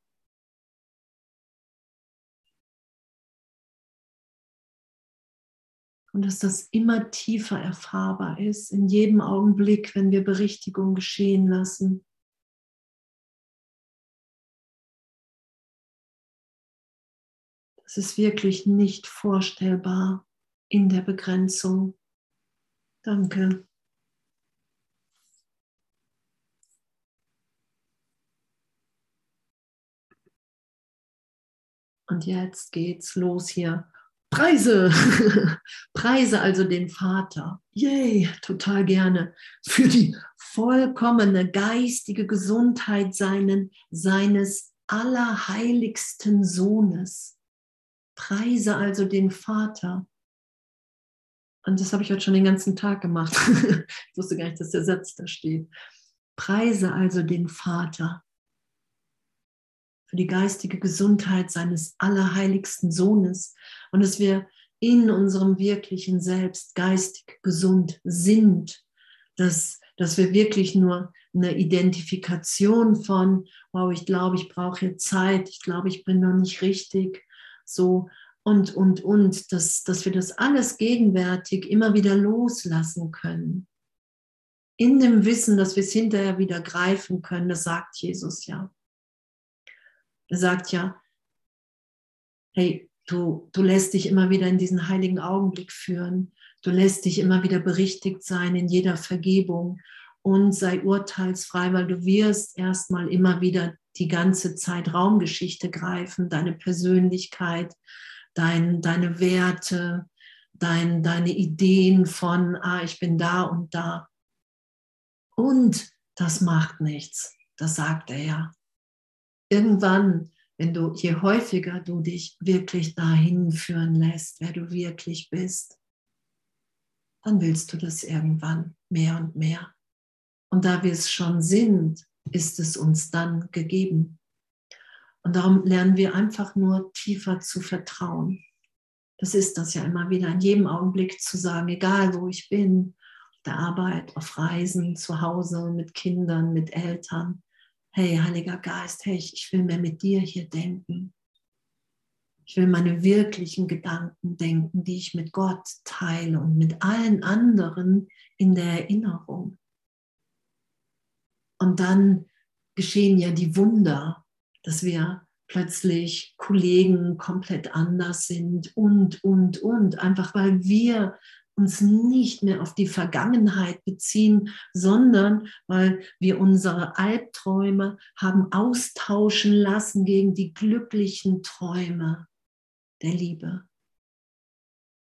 Und dass das immer tiefer erfahrbar ist, in jedem Augenblick, wenn wir Berichtigung geschehen lassen. Das ist wirklich nicht vorstellbar in der Begrenzung. Danke. Und jetzt geht's los hier. Preise, <laughs> Preise also den Vater. Yay, total gerne. Für die vollkommene geistige Gesundheit seinen, seines allerheiligsten Sohnes. Preise also den Vater. Und das habe ich heute schon den ganzen Tag gemacht. <laughs> ich wusste gar nicht, dass der Satz da steht. Preise also den Vater für die geistige Gesundheit seines allerheiligsten Sohnes und dass wir in unserem wirklichen Selbst geistig gesund sind, dass, dass wir wirklich nur eine Identifikation von, wow, ich glaube, ich brauche jetzt Zeit, ich glaube, ich bin noch nicht richtig, so und, und, und, dass, dass wir das alles gegenwärtig immer wieder loslassen können. In dem Wissen, dass wir es hinterher wieder greifen können, das sagt Jesus ja. Sagt ja, hey, du, du lässt dich immer wieder in diesen heiligen Augenblick führen. Du lässt dich immer wieder berichtigt sein in jeder Vergebung und sei urteilsfrei, weil du wirst erstmal immer wieder die ganze Zeit Raumgeschichte greifen, deine Persönlichkeit, dein, deine Werte, dein, deine Ideen von, ah, ich bin da und da. Und das macht nichts, das sagt er ja irgendwann, wenn du, je häufiger du dich wirklich dahin führen lässt, wer du wirklich bist, dann willst du das irgendwann mehr und mehr. Und da wir es schon sind, ist es uns dann gegeben. Und darum lernen wir einfach nur tiefer zu vertrauen. Das ist das ja immer wieder in jedem Augenblick zu sagen, egal wo ich bin, auf der Arbeit, auf Reisen, zu Hause, mit Kindern, mit Eltern hey, Heiliger Geist, hey, ich will mehr mit dir hier denken. Ich will meine wirklichen Gedanken denken, die ich mit Gott teile und mit allen anderen in der Erinnerung. Und dann geschehen ja die Wunder, dass wir plötzlich Kollegen komplett anders sind und, und, und, einfach weil wir uns nicht mehr auf die Vergangenheit beziehen, sondern weil wir unsere Albträume haben austauschen lassen gegen die glücklichen Träume der Liebe.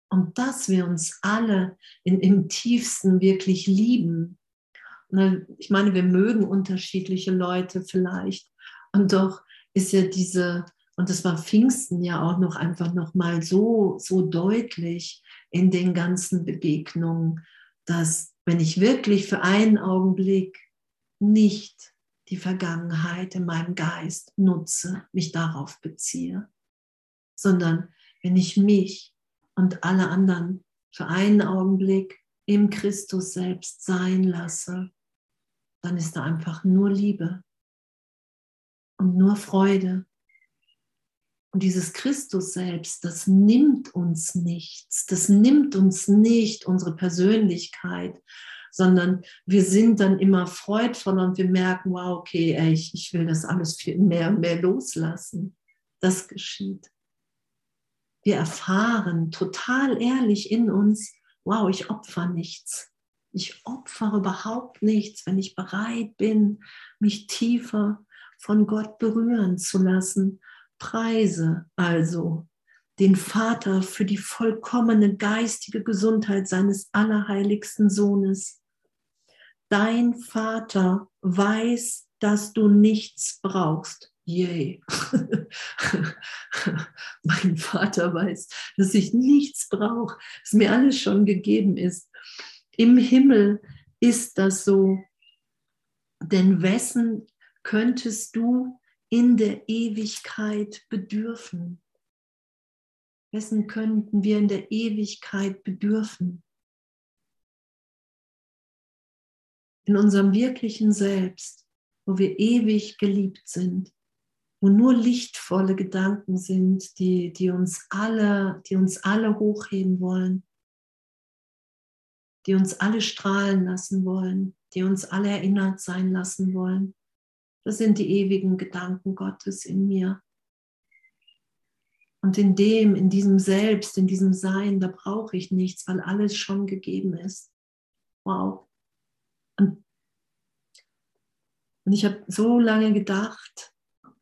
Und dass wir uns alle in, im tiefsten wirklich lieben. Ich meine, wir mögen unterschiedliche Leute vielleicht. Und doch ist ja diese, und das war Pfingsten ja auch noch einfach noch mal so, so deutlich, in den ganzen Begegnungen, dass wenn ich wirklich für einen Augenblick nicht die Vergangenheit in meinem Geist nutze, mich darauf beziehe, sondern wenn ich mich und alle anderen für einen Augenblick im Christus selbst sein lasse, dann ist da einfach nur Liebe und nur Freude und dieses Christus selbst, das nimmt uns nichts, das nimmt uns nicht unsere Persönlichkeit, sondern wir sind dann immer freudvoll und wir merken, wow, okay, ey, ich, ich will das alles viel mehr und mehr loslassen. Das geschieht. Wir erfahren total ehrlich in uns, wow, ich opfer nichts. Ich opfere überhaupt nichts, wenn ich bereit bin, mich tiefer von Gott berühren zu lassen Preise also den Vater für die vollkommene geistige Gesundheit seines allerheiligsten Sohnes. Dein Vater weiß, dass du nichts brauchst. Yay. <laughs> mein Vater weiß, dass ich nichts brauche, dass mir alles schon gegeben ist. Im Himmel ist das so. Denn wessen könntest du in der Ewigkeit bedürfen? Wessen könnten wir in der Ewigkeit bedürfen? In unserem wirklichen Selbst, wo wir ewig geliebt sind, wo nur lichtvolle Gedanken sind, die, die, uns alle, die uns alle hochheben wollen, die uns alle strahlen lassen wollen, die uns alle erinnert sein lassen wollen. Das sind die ewigen Gedanken Gottes in mir. Und in dem, in diesem Selbst, in diesem Sein, da brauche ich nichts, weil alles schon gegeben ist. Wow. Und, ich habe so lange gedacht,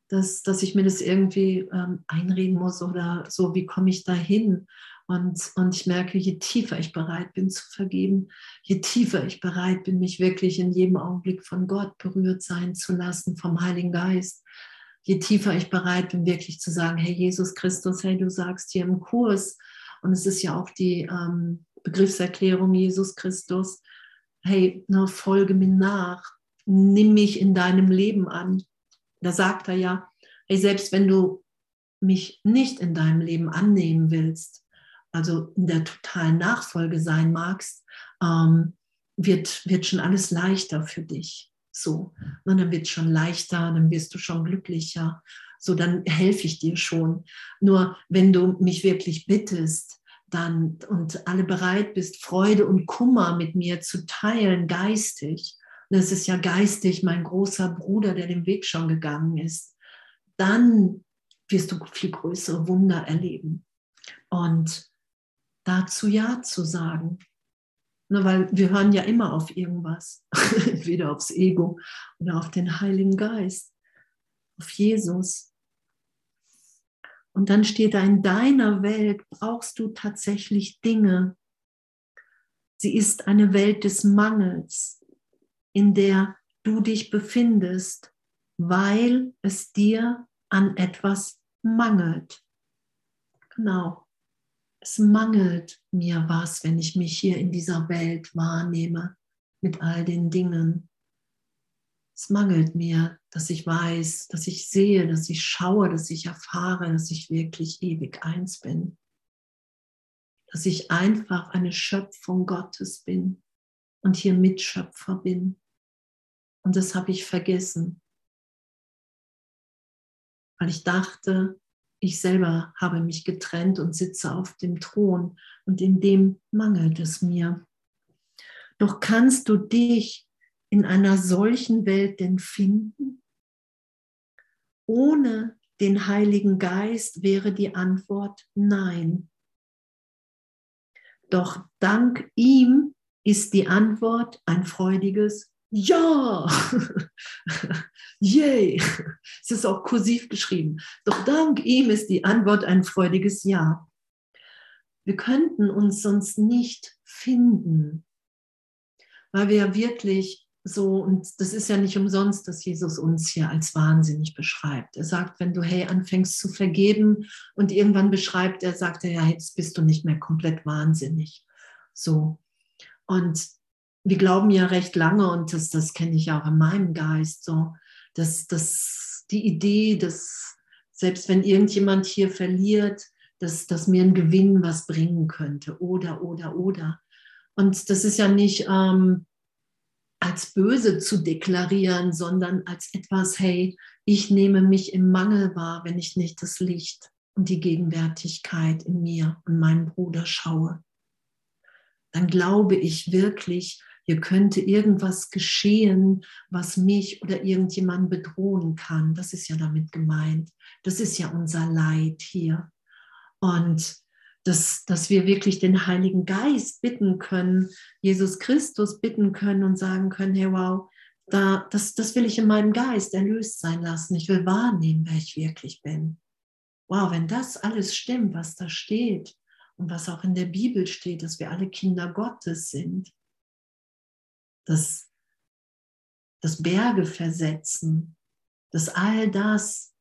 dass, dass ich mir das irgendwie ähm, einreden muss oder so, wie komme ich da hin? Und, und ich merke, je tiefer ich bereit bin zu vergeben, je tiefer ich bereit bin, mich wirklich in jedem Augenblick von Gott berührt sein zu lassen, vom Heiligen Geist, je tiefer ich bereit bin, wirklich zu sagen, hey Jesus Christus, hey, du sagst hier im Kurs, und es ist ja auch die ähm, Begriffserklärung Jesus Christus, hey, ne, folge mir nach, nimm mich in deinem Leben an. Da sagt er ja, hey, selbst wenn du mich nicht in deinem Leben annehmen willst, also in der totalen Nachfolge sein magst, ähm, wird, wird schon alles leichter für dich. So, und dann wird es schon leichter, dann wirst du schon glücklicher. So, dann helfe ich dir schon. Nur wenn du mich wirklich bittest, dann und alle bereit bist, Freude und Kummer mit mir zu teilen, geistig, das ist ja geistig mein großer Bruder, der den Weg schon gegangen ist, dann wirst du viel größere Wunder erleben. Und dazu Ja zu sagen. Ne, weil wir hören ja immer auf irgendwas, <laughs> entweder aufs Ego oder auf den Heiligen Geist, auf Jesus. Und dann steht da, in deiner Welt brauchst du tatsächlich Dinge. Sie ist eine Welt des Mangels in der du dich befindest, weil es dir an etwas mangelt. Genau. Es mangelt mir was, wenn ich mich hier in dieser Welt wahrnehme mit all den Dingen. Es mangelt mir, dass ich weiß, dass ich sehe, dass ich schaue, dass ich erfahre, dass ich wirklich ewig eins bin. Dass ich einfach eine Schöpfung Gottes bin und hier Mitschöpfer bin. Und das habe ich vergessen, weil ich dachte, ich selber habe mich getrennt und sitze auf dem Thron und in dem mangelt es mir. Doch kannst du dich in einer solchen Welt denn finden? Ohne den Heiligen Geist wäre die Antwort nein. Doch dank ihm ist die Antwort ein freudiges ja, <laughs> yay. <laughs> Es ist auch kursiv geschrieben. Doch dank ihm ist die Antwort ein freudiges Ja. Wir könnten uns sonst nicht finden, weil wir ja wirklich so, und das ist ja nicht umsonst, dass Jesus uns hier als wahnsinnig beschreibt. Er sagt, wenn du, hey, anfängst zu vergeben und irgendwann beschreibt er, sagt er, ja, jetzt bist du nicht mehr komplett wahnsinnig. So. Und wir glauben ja recht lange, und das, das kenne ich auch in meinem Geist, so, dass, dass die Idee, dass selbst wenn irgendjemand hier verliert, dass, dass mir ein Gewinn was bringen könnte oder, oder, oder. Und das ist ja nicht ähm, als böse zu deklarieren, sondern als etwas, hey, ich nehme mich im Mangel wahr, wenn ich nicht das Licht und die Gegenwärtigkeit in mir und meinem Bruder schaue. Dann glaube ich wirklich, hier könnte irgendwas geschehen, was mich oder irgendjemand bedrohen kann. Das ist ja damit gemeint. Das ist ja unser Leid hier. Und dass, dass wir wirklich den Heiligen Geist bitten können, Jesus Christus bitten können und sagen können, hey wow, da, das, das will ich in meinem Geist erlöst sein lassen. Ich will wahrnehmen, wer ich wirklich bin. Wow, wenn das alles stimmt, was da steht und was auch in der Bibel steht, dass wir alle Kinder Gottes sind, dass, dass Berge versetzen, dass all das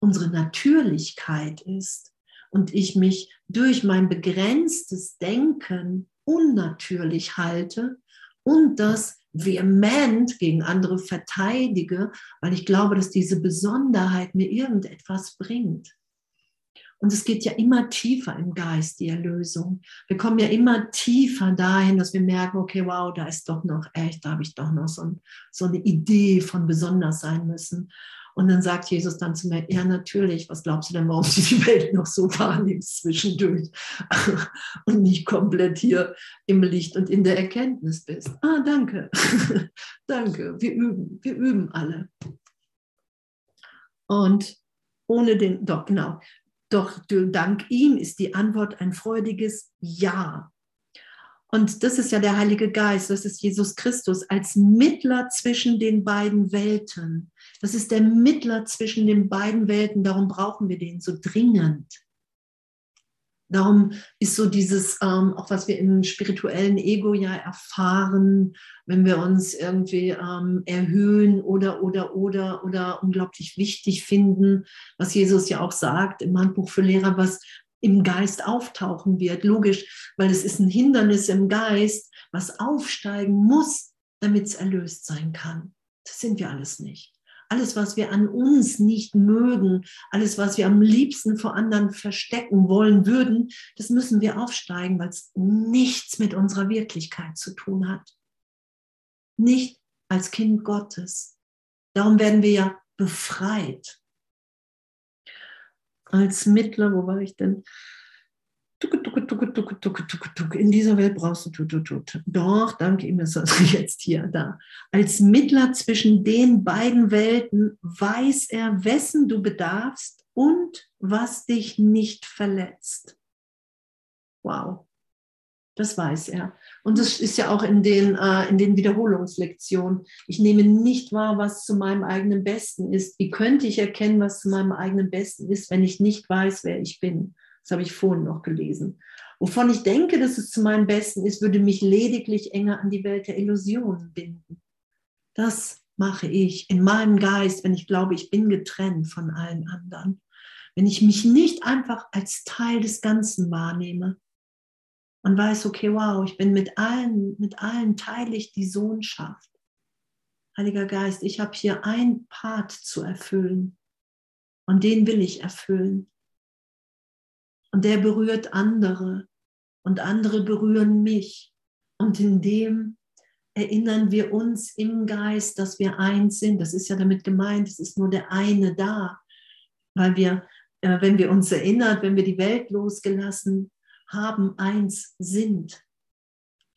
unsere Natürlichkeit ist und ich mich durch mein begrenztes Denken unnatürlich halte und das vehement gegen andere verteidige, weil ich glaube, dass diese Besonderheit mir irgendetwas bringt. Und es geht ja immer tiefer im Geist, die Erlösung. Wir kommen ja immer tiefer dahin, dass wir merken, okay, wow, da ist doch noch echt, da habe ich doch noch so, ein, so eine Idee von besonders sein müssen. Und dann sagt Jesus dann zu mir, ja natürlich, was glaubst du denn, warum du die Welt noch so wahrnimmst zwischendurch <laughs> und nicht komplett hier im Licht und in der Erkenntnis bist? Ah, danke, <laughs> danke, wir üben, wir üben alle. Und ohne den, doch genau, doch dank ihm ist die Antwort ein freudiges Ja. Und das ist ja der Heilige Geist, das ist Jesus Christus als Mittler zwischen den beiden Welten. Das ist der Mittler zwischen den beiden Welten, darum brauchen wir den so dringend. Darum ist so dieses, ähm, auch was wir im spirituellen Ego ja erfahren, wenn wir uns irgendwie ähm, erhöhen oder, oder, oder, oder unglaublich wichtig finden, was Jesus ja auch sagt im Handbuch für Lehrer, was im Geist auftauchen wird. Logisch, weil es ist ein Hindernis im Geist, was aufsteigen muss, damit es erlöst sein kann. Das sind wir alles nicht. Alles, was wir an uns nicht mögen, alles, was wir am liebsten vor anderen verstecken wollen würden, das müssen wir aufsteigen, weil es nichts mit unserer Wirklichkeit zu tun hat. Nicht als Kind Gottes. Darum werden wir ja befreit als Mittler, wo war ich denn? In dieser Welt brauchst du Doch, danke ihm, ist also <laughs> jetzt hier, da. Als Mittler zwischen den beiden Welten weiß er, wessen du bedarfst und was dich nicht verletzt. Wow. Das weiß er. Und das ist ja auch in den, äh, in den Wiederholungslektionen. Ich nehme nicht wahr, was zu meinem eigenen Besten ist. Wie könnte ich erkennen, was zu meinem eigenen Besten ist, wenn ich nicht weiß, wer ich bin? Das habe ich vorhin noch gelesen. Wovon ich denke, dass es zu meinem Besten ist, würde mich lediglich enger an die Welt der Illusionen binden. Das mache ich in meinem Geist, wenn ich glaube, ich bin getrennt von allen anderen. Wenn ich mich nicht einfach als Teil des Ganzen wahrnehme, und weiß, okay, wow, ich bin mit allen, mit allen teile ich die Sohnschaft. Heiliger Geist, ich habe hier ein Part zu erfüllen und den will ich erfüllen. Und der berührt andere und andere berühren mich. Und in dem erinnern wir uns im Geist, dass wir eins sind. Das ist ja damit gemeint, es ist nur der eine da, weil wir, äh, wenn wir uns erinnern, wenn wir die Welt losgelassen haben, eins sind.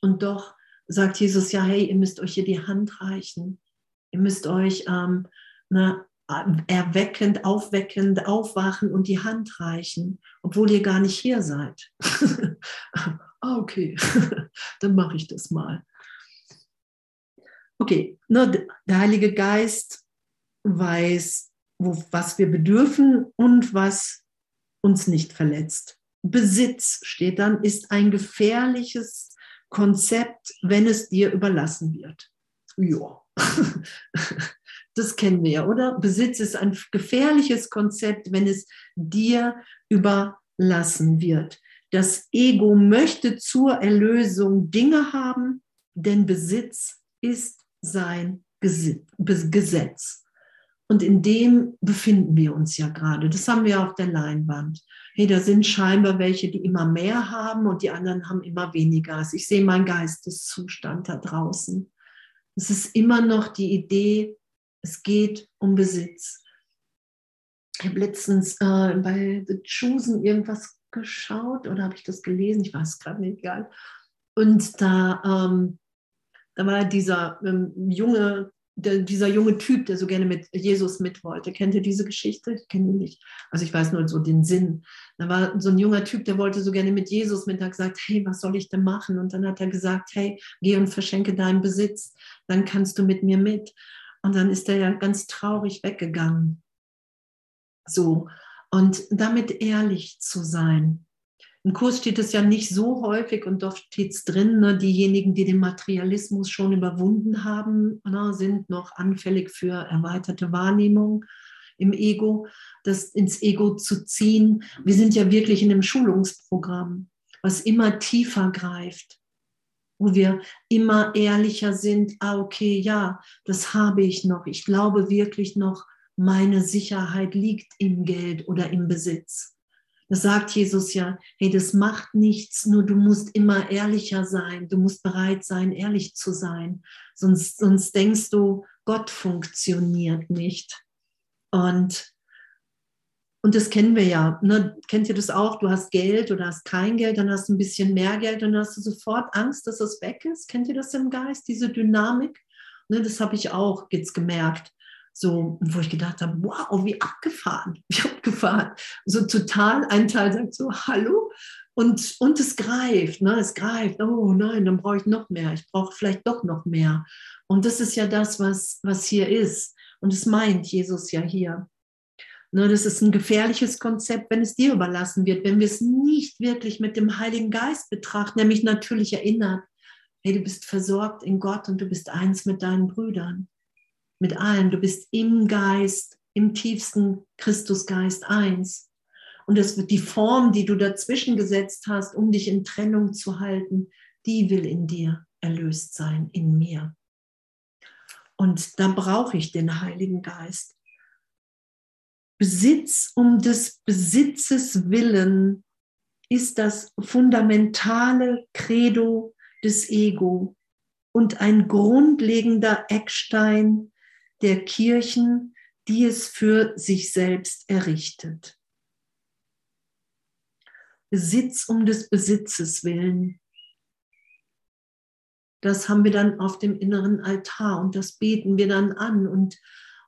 Und doch sagt Jesus ja, hey, ihr müsst euch hier die Hand reichen. Ihr müsst euch ähm, na, erweckend, aufweckend, aufwachen und die Hand reichen, obwohl ihr gar nicht hier seid. <laughs> ah, okay, <laughs> dann mache ich das mal. Okay, ne, der Heilige Geist weiß, wo, was wir bedürfen und was uns nicht verletzt. Besitz steht dann, ist ein gefährliches Konzept, wenn es dir überlassen wird. Ja, <laughs> das kennen wir ja, oder? Besitz ist ein gefährliches Konzept, wenn es dir überlassen wird. Das Ego möchte zur Erlösung Dinge haben, denn Besitz ist sein Gesetz. Und in dem befinden wir uns ja gerade. Das haben wir auf der Leinwand. Hey, da sind scheinbar welche, die immer mehr haben und die anderen haben immer weniger. Also ich sehe meinen Geisteszustand da draußen. Es ist immer noch die Idee, es geht um Besitz. Ich habe letztens äh, bei The Chosen irgendwas geschaut oder habe ich das gelesen? Ich weiß gerade nicht, egal. Und da, ähm, da war dieser ähm, junge der, dieser junge Typ, der so gerne mit Jesus mit wollte. Kennt ihr diese Geschichte? Ich kenne ihn nicht. Also ich weiß nur so den Sinn. Da war so ein junger Typ, der wollte so gerne mit Jesus mit, hat gesagt, hey, was soll ich denn machen? Und dann hat er gesagt, hey, geh und verschenke deinen Besitz, dann kannst du mit mir mit. Und dann ist er ja ganz traurig weggegangen. So. Und damit ehrlich zu sein. Im Kurs steht es ja nicht so häufig und doch steht es drin, ne, diejenigen, die den Materialismus schon überwunden haben, ne, sind noch anfällig für erweiterte Wahrnehmung im Ego, das ins Ego zu ziehen. Wir sind ja wirklich in einem Schulungsprogramm, was immer tiefer greift. Wo wir immer ehrlicher sind, ah, okay, ja, das habe ich noch. Ich glaube wirklich noch, meine Sicherheit liegt im Geld oder im Besitz. Das sagt Jesus ja, hey, das macht nichts, nur du musst immer ehrlicher sein, du musst bereit sein, ehrlich zu sein. Sonst, sonst denkst du, Gott funktioniert nicht. Und, und das kennen wir ja. Ne? Kennt ihr das auch? Du hast Geld oder hast kein Geld, dann hast du ein bisschen mehr Geld und dann hast du sofort Angst, dass es weg ist. Kennt ihr das im Geist, diese Dynamik? Ne, das habe ich auch jetzt gemerkt so, wo ich gedacht habe, wow, wie abgefahren, <laughs> wie abgefahren. So total, ein Teil sagt so, hallo, und, und es greift, ne? es greift, oh nein, dann brauche ich noch mehr, ich brauche vielleicht doch noch mehr. Und das ist ja das, was, was hier ist. Und es meint Jesus ja hier. Ne, das ist ein gefährliches Konzept, wenn es dir überlassen wird, wenn wir es nicht wirklich mit dem Heiligen Geist betrachten, nämlich natürlich erinnert, hey, du bist versorgt in Gott und du bist eins mit deinen Brüdern mit allen. Du bist im Geist, im tiefsten Christusgeist eins. Und das wird die Form, die du dazwischen gesetzt hast, um dich in Trennung zu halten, die will in dir erlöst sein, in mir. Und da brauche ich den Heiligen Geist. Besitz um des Besitzes willen ist das fundamentale Credo des Ego und ein grundlegender Eckstein der Kirchen, die es für sich selbst errichtet. Besitz um des Besitzes willen. Das haben wir dann auf dem inneren Altar und das beten wir dann an. Und,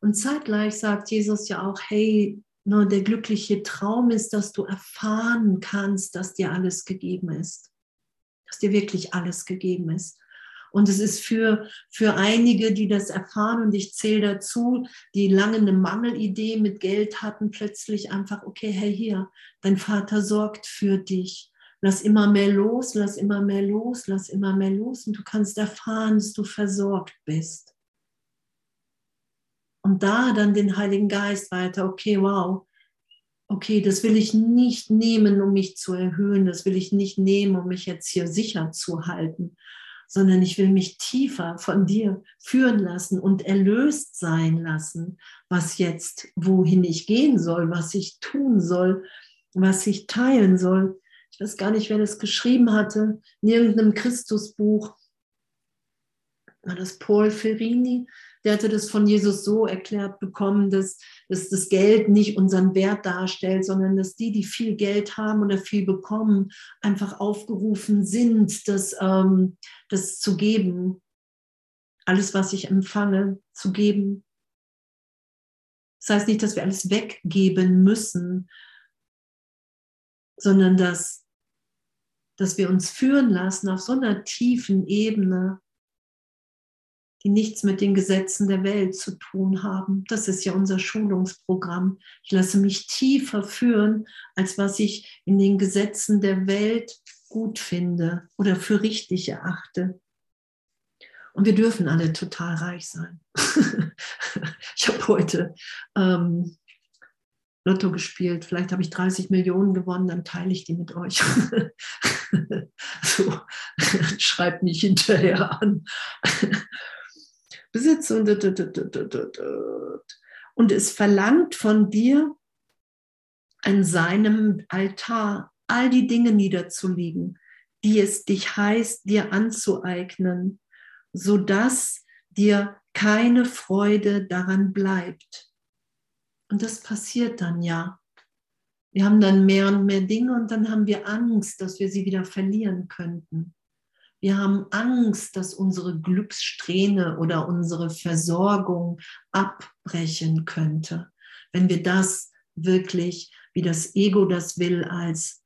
und zeitgleich sagt Jesus ja auch, hey, nur der glückliche Traum ist, dass du erfahren kannst, dass dir alles gegeben ist. Dass dir wirklich alles gegeben ist. Und es ist für, für einige, die das erfahren, und ich zähle dazu, die lange eine Mangelidee mit Geld hatten, plötzlich einfach, okay, hey, hier, dein Vater sorgt für dich. Lass immer mehr los, lass immer mehr los, lass immer mehr los und du kannst erfahren, dass du versorgt bist. Und da dann den Heiligen Geist weiter, okay, wow, okay, das will ich nicht nehmen, um mich zu erhöhen, das will ich nicht nehmen, um mich jetzt hier sicher zu halten, sondern ich will mich tiefer von dir führen lassen und erlöst sein lassen, was jetzt, wohin ich gehen soll, was ich tun soll, was ich teilen soll. Ich weiß gar nicht, wer das geschrieben hatte, in irgendeinem Christusbuch. War das Paul Ferrini? Der hatte das von Jesus so erklärt bekommen, dass, dass das Geld nicht unseren Wert darstellt, sondern dass die, die viel Geld haben oder viel bekommen, einfach aufgerufen sind, das, ähm, das zu geben. Alles, was ich empfange, zu geben. Das heißt nicht, dass wir alles weggeben müssen, sondern dass, dass wir uns führen lassen auf so einer tiefen Ebene, die nichts mit den Gesetzen der Welt zu tun haben. Das ist ja unser Schulungsprogramm. Ich lasse mich tiefer führen, als was ich in den Gesetzen der Welt gut finde oder für richtig erachte. Und wir dürfen alle total reich sein. <laughs> ich habe heute ähm, Lotto gespielt. Vielleicht habe ich 30 Millionen gewonnen, dann teile ich die mit euch. <laughs> so, <laughs> schreibt mich hinterher an. Besitz und, und es verlangt von dir an seinem Altar all die Dinge niederzulegen, die es dich heißt, dir anzueignen, sodass dir keine Freude daran bleibt. Und das passiert dann ja. Wir haben dann mehr und mehr Dinge und dann haben wir Angst, dass wir sie wieder verlieren könnten. Wir haben Angst, dass unsere Glückssträhne oder unsere Versorgung abbrechen könnte. Wenn wir das wirklich, wie das Ego das will, als,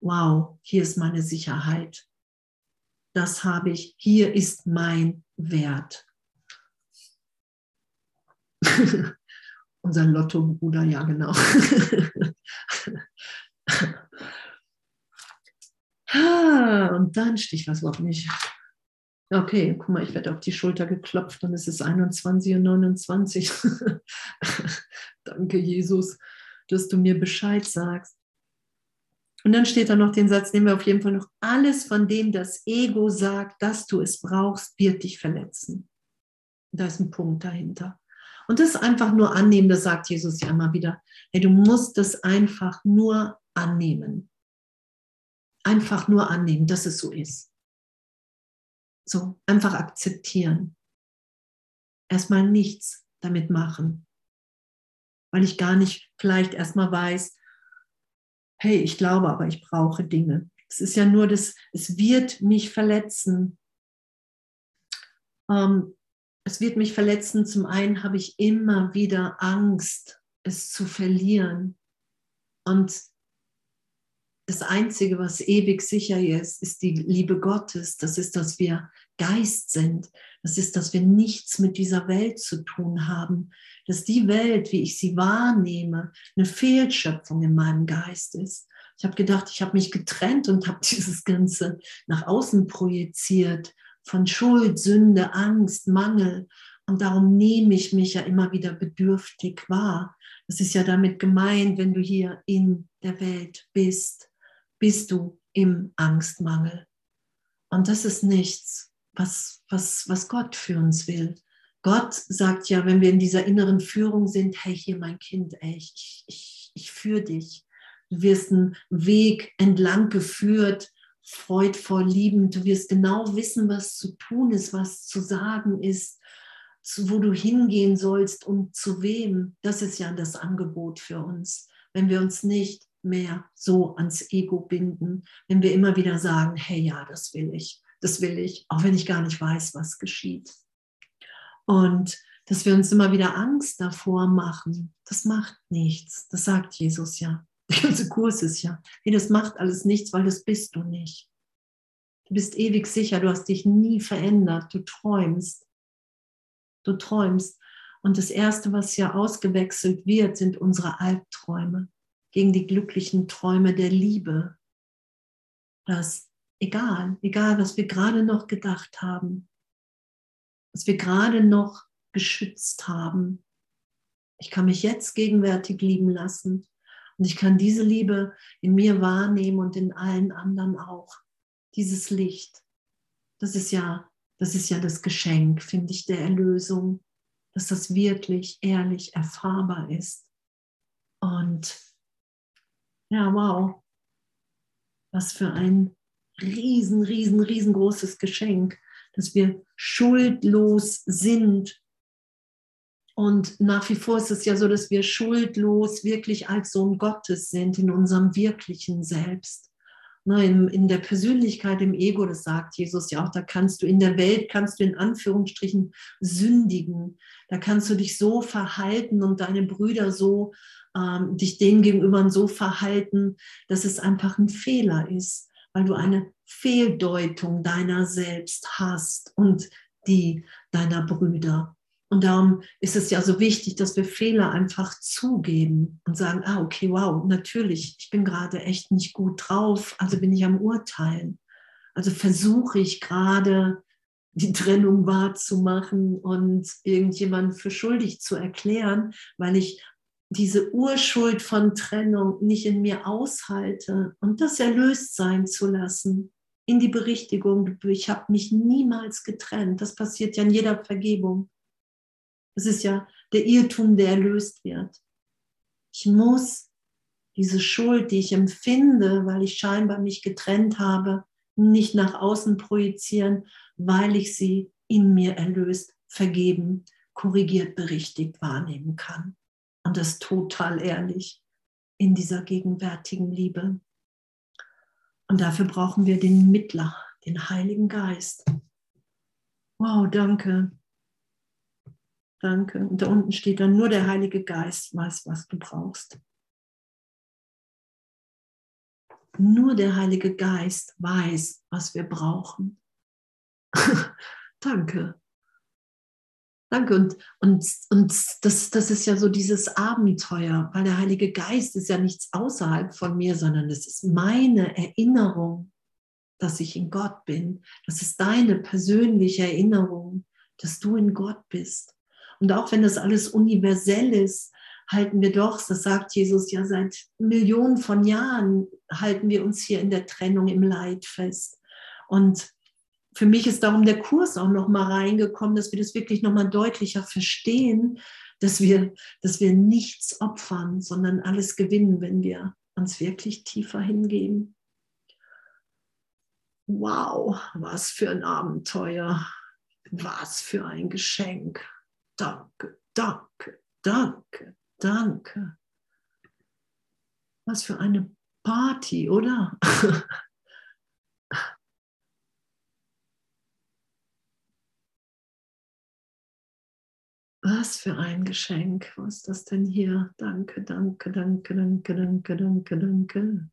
wow, hier ist meine Sicherheit. Das habe ich, hier ist mein Wert. <laughs> Unser Lotto-Bruder, ja genau. <laughs> Ah, und dann stich was überhaupt nicht. Okay, guck mal, ich werde auf die Schulter geklopft und es ist 21 und 29. Danke, Jesus, dass du mir Bescheid sagst. Und dann steht da noch den Satz, nehmen wir auf jeden Fall noch, alles von dem das Ego sagt, dass du es brauchst, wird dich verletzen. Da ist ein Punkt dahinter. Und das einfach nur annehmen, das sagt Jesus ja immer wieder. Hey, du musst das einfach nur annehmen. Einfach nur annehmen, dass es so ist. So, einfach akzeptieren. Erstmal nichts damit machen. Weil ich gar nicht vielleicht erstmal weiß, hey, ich glaube, aber ich brauche Dinge. Es ist ja nur das, es wird mich verletzen. Ähm, es wird mich verletzen. Zum einen habe ich immer wieder Angst, es zu verlieren. Und das Einzige, was ewig sicher ist, ist die Liebe Gottes. Das ist, dass wir Geist sind. Das ist, dass wir nichts mit dieser Welt zu tun haben. Dass die Welt, wie ich sie wahrnehme, eine Fehlschöpfung in meinem Geist ist. Ich habe gedacht, ich habe mich getrennt und habe <laughs> dieses Ganze nach außen projiziert von Schuld, Sünde, Angst, Mangel. Und darum nehme ich mich ja immer wieder bedürftig wahr. Das ist ja damit gemeint, wenn du hier in der Welt bist bist du im Angstmangel. Und das ist nichts, was, was, was Gott für uns will. Gott sagt ja, wenn wir in dieser inneren Führung sind, hey, hier mein Kind, ey, ich, ich, ich führe dich. Du wirst einen Weg entlang geführt, freudvoll, liebend. Du wirst genau wissen, was zu tun ist, was zu sagen ist, wo du hingehen sollst und zu wem. Das ist ja das Angebot für uns. Wenn wir uns nicht mehr so ans Ego binden, wenn wir immer wieder sagen, hey ja, das will ich, das will ich, auch wenn ich gar nicht weiß, was geschieht. Und dass wir uns immer wieder Angst davor machen, das macht nichts. Das sagt Jesus ja. <laughs> Der ganze Kurs ist ja, hey, das macht alles nichts, weil das bist du nicht. Du bist ewig sicher, du hast dich nie verändert, du träumst. Du träumst. Und das Erste, was ja ausgewechselt wird, sind unsere Albträume gegen die glücklichen Träume der Liebe. Das egal, egal, was wir gerade noch gedacht haben, was wir gerade noch geschützt haben. Ich kann mich jetzt gegenwärtig lieben lassen und ich kann diese Liebe in mir wahrnehmen und in allen anderen auch. Dieses Licht, das ist ja, das ist ja das Geschenk, finde ich, der Erlösung, dass das wirklich ehrlich erfahrbar ist. Und ja, wow. Was für ein riesen, riesen, riesengroßes Geschenk, dass wir schuldlos sind. Und nach wie vor ist es ja so, dass wir schuldlos wirklich als Sohn Gottes sind in unserem wirklichen Selbst. Ne, in, in der Persönlichkeit, im Ego, das sagt Jesus ja auch, da kannst du in der Welt, kannst du in Anführungsstrichen sündigen. Da kannst du dich so verhalten und deine Brüder so ähm, dich denen gegenüber so verhalten, dass es einfach ein Fehler ist, weil du eine Fehldeutung deiner selbst hast und die deiner Brüder. Und darum ist es ja so wichtig, dass wir Fehler einfach zugeben und sagen, ah, okay, wow, natürlich, ich bin gerade echt nicht gut drauf, also bin ich am Urteilen. Also versuche ich gerade die Trennung wahrzumachen und irgendjemanden für schuldig zu erklären, weil ich diese Urschuld von Trennung nicht in mir aushalte und das erlöst sein zu lassen in die Berichtigung, ich habe mich niemals getrennt. Das passiert ja in jeder Vergebung. Das ist ja der Irrtum, der erlöst wird. Ich muss diese Schuld, die ich empfinde, weil ich scheinbar mich getrennt habe, nicht nach außen projizieren, weil ich sie in mir erlöst, vergeben, korrigiert, berichtigt wahrnehmen kann und das total ehrlich in dieser gegenwärtigen Liebe. Und dafür brauchen wir den Mittler, den Heiligen Geist. Wow, danke. Danke. Und da unten steht dann nur der Heilige Geist weiß, was du brauchst. Nur der Heilige Geist weiß, was wir brauchen. <laughs> danke. Danke. Und, und, und das, das ist ja so dieses Abenteuer, weil der Heilige Geist ist ja nichts außerhalb von mir, sondern es ist meine Erinnerung, dass ich in Gott bin. Das ist deine persönliche Erinnerung, dass du in Gott bist. Und auch wenn das alles universell ist, halten wir doch, das sagt Jesus ja seit Millionen von Jahren, halten wir uns hier in der Trennung im Leid fest. Und für mich ist darum der Kurs auch noch mal reingekommen, dass wir das wirklich noch mal deutlicher verstehen, dass wir, dass wir nichts opfern, sondern alles gewinnen, wenn wir uns wirklich tiefer hingeben. Wow, was für ein Abenteuer, was für ein Geschenk. Danke, danke, danke, danke. Was für eine Party, oder? <laughs> Was für ein Geschenk. Was ist das denn hier? Danke, danke, danke, danke, danke, danke, danke.